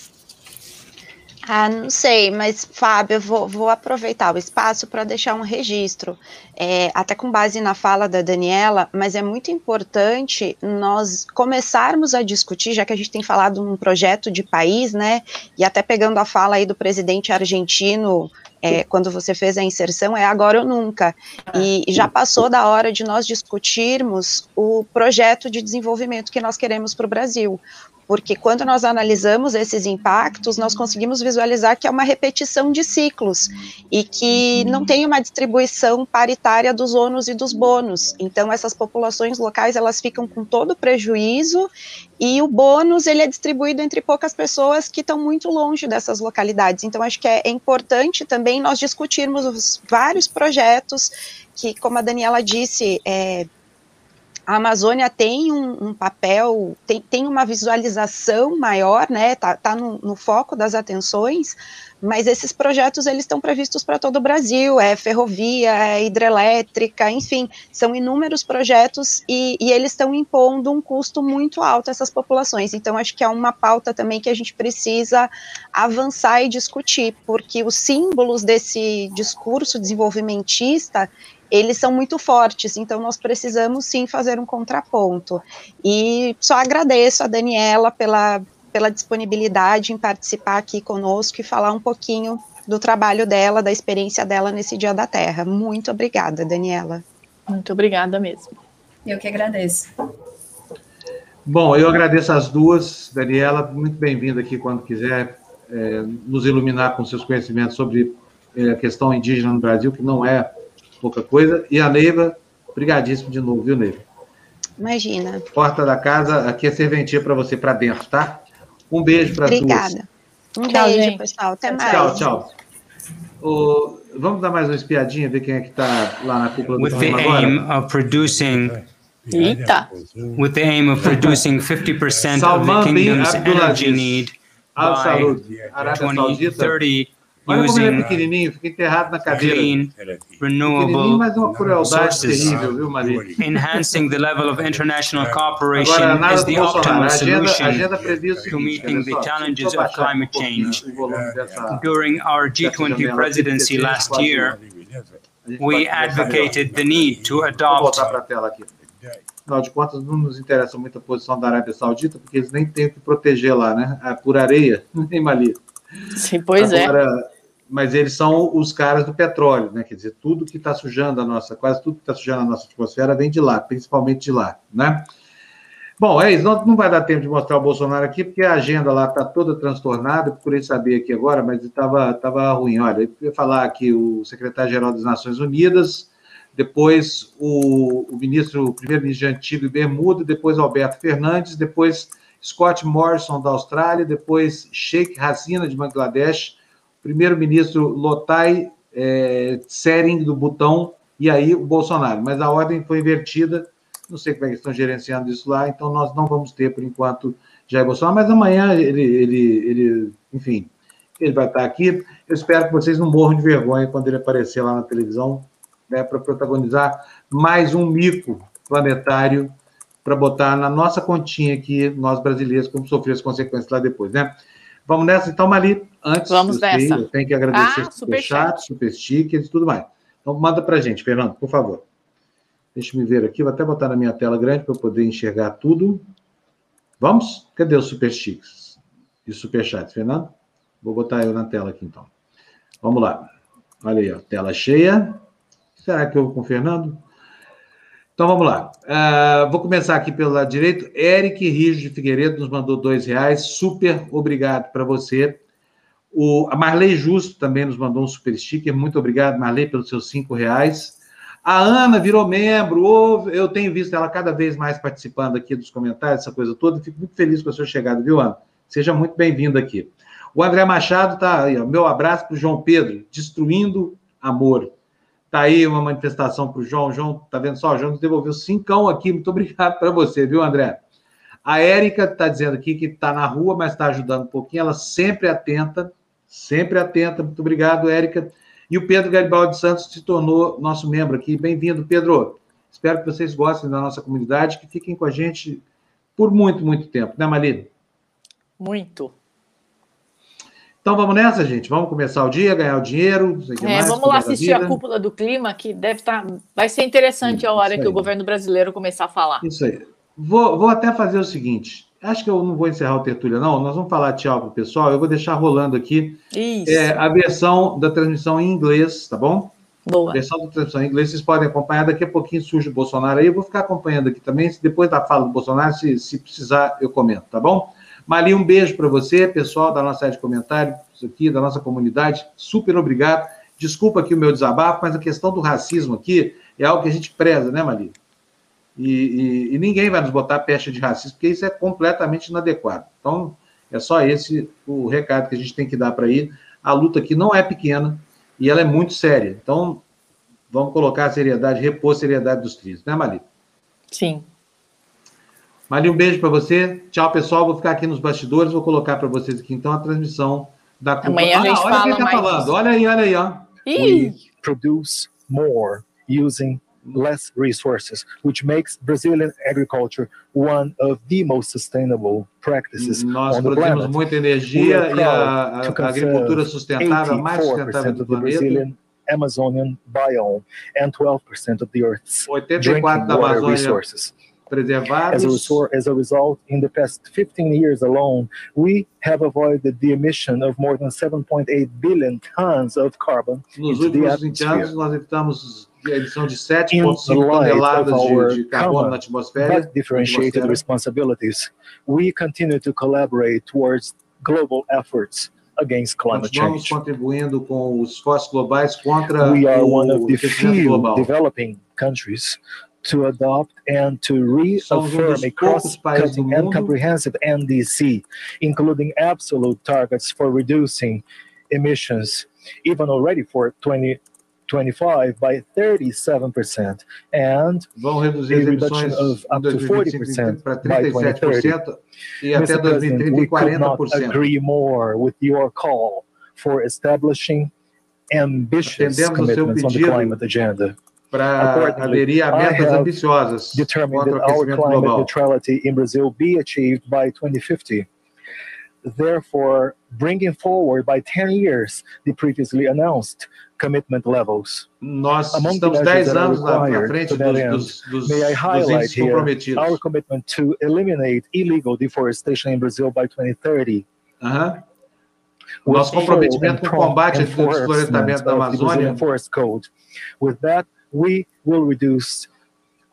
Ah, não sei, mas Fábio, eu vou, vou aproveitar o espaço para deixar um registro, é, até com base na fala da Daniela, mas é muito importante nós começarmos a discutir, já que a gente tem falado num projeto de país, né, e até pegando a fala aí do presidente argentino, é, quando você fez a inserção, é agora ou nunca. E já passou da hora de nós discutirmos o projeto de desenvolvimento que nós queremos para o Brasil porque quando nós analisamos esses impactos, nós conseguimos visualizar que é uma repetição de ciclos e que não tem uma distribuição paritária dos ônus e dos bônus. Então, essas populações locais elas ficam com todo o prejuízo e o bônus ele é distribuído entre poucas pessoas que estão muito longe dessas localidades. Então, acho que é, importante também nós discutirmos os vários projetos que, como a Daniela disse, é, a Amazônia tem um, um, papel, tem, tem uma visualização maior, né, tá, tá no, no, foco das atenções, mas esses projetos, eles estão previstos para todo o Brasil, é ferrovia, é hidrelétrica, enfim, são inúmeros projetos e, e eles estão impondo um custo muito alto a essas populações, então acho que é uma pauta também que a gente precisa avançar e discutir, porque os símbolos desse discurso desenvolvimentista, eles são muito fortes, então nós precisamos sim fazer um contraponto. E só agradeço a Daniela pela, pela disponibilidade em participar aqui conosco e falar um pouquinho do trabalho dela, da experiência dela nesse Dia da Terra. Muito obrigada, Daniela. Muito obrigada mesmo. Eu que agradeço. Bom, eu agradeço as duas. Daniela, muito bem-vinda aqui quando quiser é, nos iluminar com seus conhecimentos sobre é, a questão indígena no Brasil, que não é pouca coisa. E a Neiva, brigadíssimo de novo, viu, Neiva? Imagina. Porta da casa, aqui é serventia para você para dentro, tá? Um beijo para duas. Obrigada. Um tchau, beijo, gente. pessoal. Até mais. Tchau, tchau. O, vamos dar mais uma espiadinha, ver quem é que está lá na cúpula do with the clima aim agora? of producing Eita! with the aim of producing 50% of the kingdom's energy need by Saud, Arábia Saudita. 2030 Olha como ele é using pequenininho, fica enterrado na cadeira. clean, renewable mas é uma crueldade sources. terrível, viu, Maria? Enhancing the level of international cooperation Agora, is the optimal agenda, solution agenda o to meeting the challenges of climate change. volume dessa- During our dessa G20 janela aqui, presidency last year, we advocated the need to adopt. Afinal de contas, não nos interessa muito a posição da Arábia Saudita, porque eles nem têm o que proteger lá, né? Ah, Por areia, nem Mali. Sim, pois é. Mas eles são os caras do petróleo, né? Quer dizer, tudo que está sujando a nossa, quase tudo que está sujando a nossa atmosfera vem de lá, principalmente de lá, né? Bom, é isso. Não, não vai dar tempo de mostrar o Bolsonaro aqui, porque a agenda lá está toda transtornada. Procurei saber aqui agora, mas estava tava ruim. Olha, eu ia falar aqui o secretário-geral das Nações Unidas, depois o, o ministro, o primeiro-ministro de Antigo e Bermuda, depois Alberto Fernandes, depois Scott Morrison da Austrália, depois Sheikh Hasina de Bangladesh, primeiro-ministro Lotai é, Tsering do Butão e aí o Bolsonaro. Mas a ordem foi invertida. Não sei como é que estão gerenciando isso lá, então nós não vamos ter, por enquanto, Jair Bolsonaro, mas amanhã ele, ele, ele enfim, ele vai estar aqui. Eu espero que vocês não morram de vergonha quando ele aparecer lá na televisão, né, para protagonizar mais um mico planetário para botar na nossa continha aqui, nós brasileiros, como sofrer as consequências lá depois, né? Vamos nessa, então, Mali, antes, Vamos nessa. tenho que agradecer Ah, super chat, super stickers e tudo mais. Então, manda para gente, Fernando, por favor. Deixa eu ver aqui, vou até botar na minha tela grande para eu poder enxergar tudo. Vamos? Cadê os super stickers e super chats, Fernando? Vou botar eu na tela aqui, então. Vamos lá. Olha aí, ó, tela cheia. Será que eu vou com o Fernando? Então vamos lá. Uh, vou começar aqui pelo lado direito. Eric Rijo de Figueiredo nos mandou dois reais. Super obrigado para você. O, a Marley Justo também nos mandou um super sticker. Muito obrigado, Marley, pelos seus cinco reais. A Ana virou membro. Eu tenho visto ela cada vez mais participando aqui dos comentários, essa coisa toda. Fico muito feliz com a sua chegada, viu, Ana? Seja muito bem-vindo aqui. O André Machado está aí. Ó, meu abraço para o João Pedro, destruindo amor. Tá aí uma manifestação para o João. João, tá vendo só? O João nos devolveu cincão aqui. Muito obrigado para você, viu, André? A Érica está dizendo aqui que está na rua, mas está ajudando um pouquinho. Ela sempre atenta, sempre atenta. Muito obrigado, Érica. E o Pedro Garibaldi Santos se tornou nosso membro aqui. Bem-vindo, Pedro. Espero que vocês gostem da nossa comunidade, que fiquem com a gente por muito, muito tempo, né, Malina? Muito. Então vamos nessa, gente. Vamos começar o dia, ganhar o dinheiro. É, mais, vamos lá assistir a cúpula do clima, que deve estar. Tá... Vai ser interessante a hora que o governo brasileiro começar a falar. Isso aí. Vou, vou até fazer o seguinte. Acho que eu não vou encerrar o tertúlia, não. Nós vamos falar tchau para o pessoal. Eu vou deixar rolando aqui é, a versão da transmissão em inglês, tá bom? Boa. A versão da transmissão em inglês, vocês podem acompanhar. Daqui a pouquinho surge o Bolsonaro aí. Eu vou ficar acompanhando aqui também. Depois da fala do Bolsonaro, se, se precisar, eu comento, tá bom? Mali, um beijo para você, pessoal da nossa área de comentários aqui, da nossa comunidade. Super obrigado. Desculpa aqui o meu desabafo, mas a questão do racismo aqui é algo que a gente preza, né, Mali? E, e, e ninguém vai nos botar pecha de racismo, porque isso é completamente inadequado. Então, é só esse o recado que a gente tem que dar para aí. A luta aqui não é pequena e ela é muito séria. Então, vamos colocar a seriedade, repor a seriedade dos trilhos, né, Mali? Sim. Mali, um beijo para você. Tchau, pessoal. Vou ficar aqui nos bastidores, vou colocar para vocês aqui então a transmissão da Copa. Amanhã a gente ah, olha fala quem tá mais falando. Olha aí, olha aí, ó. Ih, we produce more using less resources, which makes Brazilian agriculture one of the most sustainable practices Nós on the produzimos muita We energia e a, a- agricultura sustentável, a mais sustentável 84% do planeta. Amazonian biome and 12% of the Earth's 84 drinking da water Amazônia resources. As a, preservados. resor- as a result, in the past 15 years alone, we have avoided the emission of more than 7.8 billion tons of carbon Nos into the últimos 20 anos, atmosphere. nós evitamos a emissão de 7,5 the light toneladas de, de carbono na atmosfera. differentiated atmosfera. responsibilities, we continue to collaborate towards global efforts against climate change. contribuindo com os esforços globais contra We are o one of the few global. developing countries to adopt and to reaffirm a poucos países do cross-cutting and comprehensive NDC, including absolute targets for reducing emissions even already for 2025 by 37%, and a reduction of up to 40% para by 2030. 37% e até Mr. President, we could not agree more with your call for establishing ambitious Atendemos o seu commitments on the climate agenda. Para aderir a metas ambiciosas contra o that our aquecimento climate global. neutrality in Brazil be achieved by 2050. Therefore, bringing forward by 10 years the previously announced commitment levels. Nós Among estamos measures 10 that are anos na, frente dos, dos, dos, comprometidos. our commitment to eliminate illegal deforestation in Brazil by 2030. Aham. O with nosso comprometimento com o combate ao desflorestamento da Amazônia. With that, we will reduce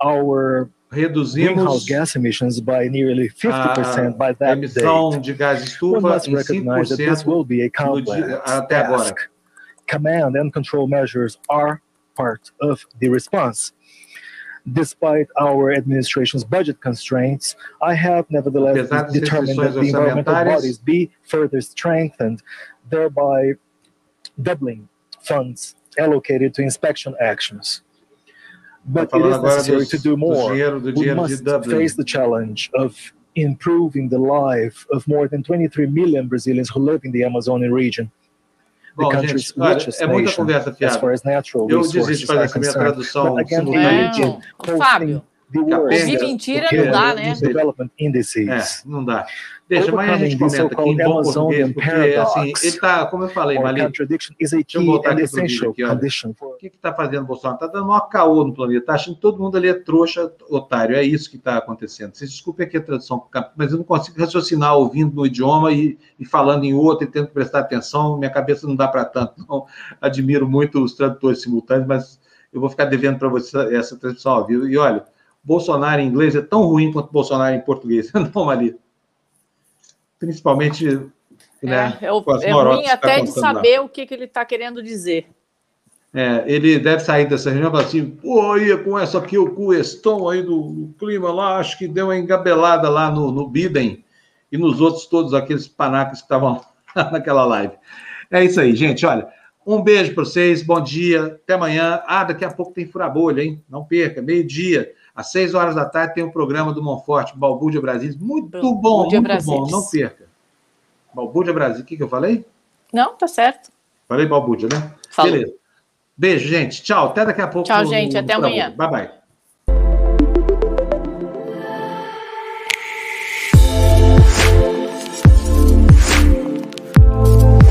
our greenhouse reduzimos gas emissions by nearly 50% by that date. emissão de gás One must recognize that this will be a complex dia, até agora. task. Command and control measures are part of the response. Despite our administration's budget constraints, I have nevertheless determined that the environmental bodies be further strengthened, thereby doubling funds allocated to inspection actions. But it falando is agora necessary dos- to do do more. dinheiro- do We must face the challenge of improving the life of more than 23 million Brazilians who live in the Amazonian region. The Bom, country's gente, olha, richest é muita nation conversa as fiada. far as natural Eu resources desisto de fazer are essa minha concerned. tradução But again, simultânea. we Não, Fábio, the worst ouvir mentira não dá, né? development É, indices. não dá. Deixa, amanhã a gente comenta aqui em bom português, porque, assim, ele tá, como eu falei, Mali, contradiction is a eu key voltar aqui pro vídeo aqui, olha. o que está fazendo o Bolsonaro? Está dando maior caô no planeta, está achando que todo mundo ali é trouxa, otário. É isso que está acontecendo. Vocês desculpem aqui a tradução, mas eu não consigo raciocinar ouvindo no idioma e, e falando em outro e tendo que prestar atenção. Minha cabeça não dá para tanto. Não admiro muito os tradutores simultâneos, mas eu vou ficar devendo para você essa tradução ao vivo. E olha, Bolsonaro em inglês é tão ruim quanto Bolsonaro em português. Não, Mali. Principalmente. né, é, é, o- com as é ruim tá até de contando lá. saber o que, que ele está querendo dizer. É, ele deve sair dessa reunião e falar assim, pô, aí com essa aqui, o questão aí do, do clima lá, acho que deu uma engabelada lá no, no Biden e nos outros todos aqueles panacas que estavam naquela live. É isso aí, gente, olha, um beijo para vocês, bom dia, até amanhã. Ah, daqui a pouco tem fura-bolha, hein? Não perca, meio-dia, às seis horas da tarde tem o programa do Monforte, Balbúrdia Brasil, muito bom, muito Brasilis. bom, não perca. Balbúrdia Brasil, o que, que eu falei? Não, tá certo. Falei Balbúrdia, né? Falou. Beleza. Beijo, gente. Tchau. Até daqui a pouco. Tchau, gente. Até amanhã. Bye, bye.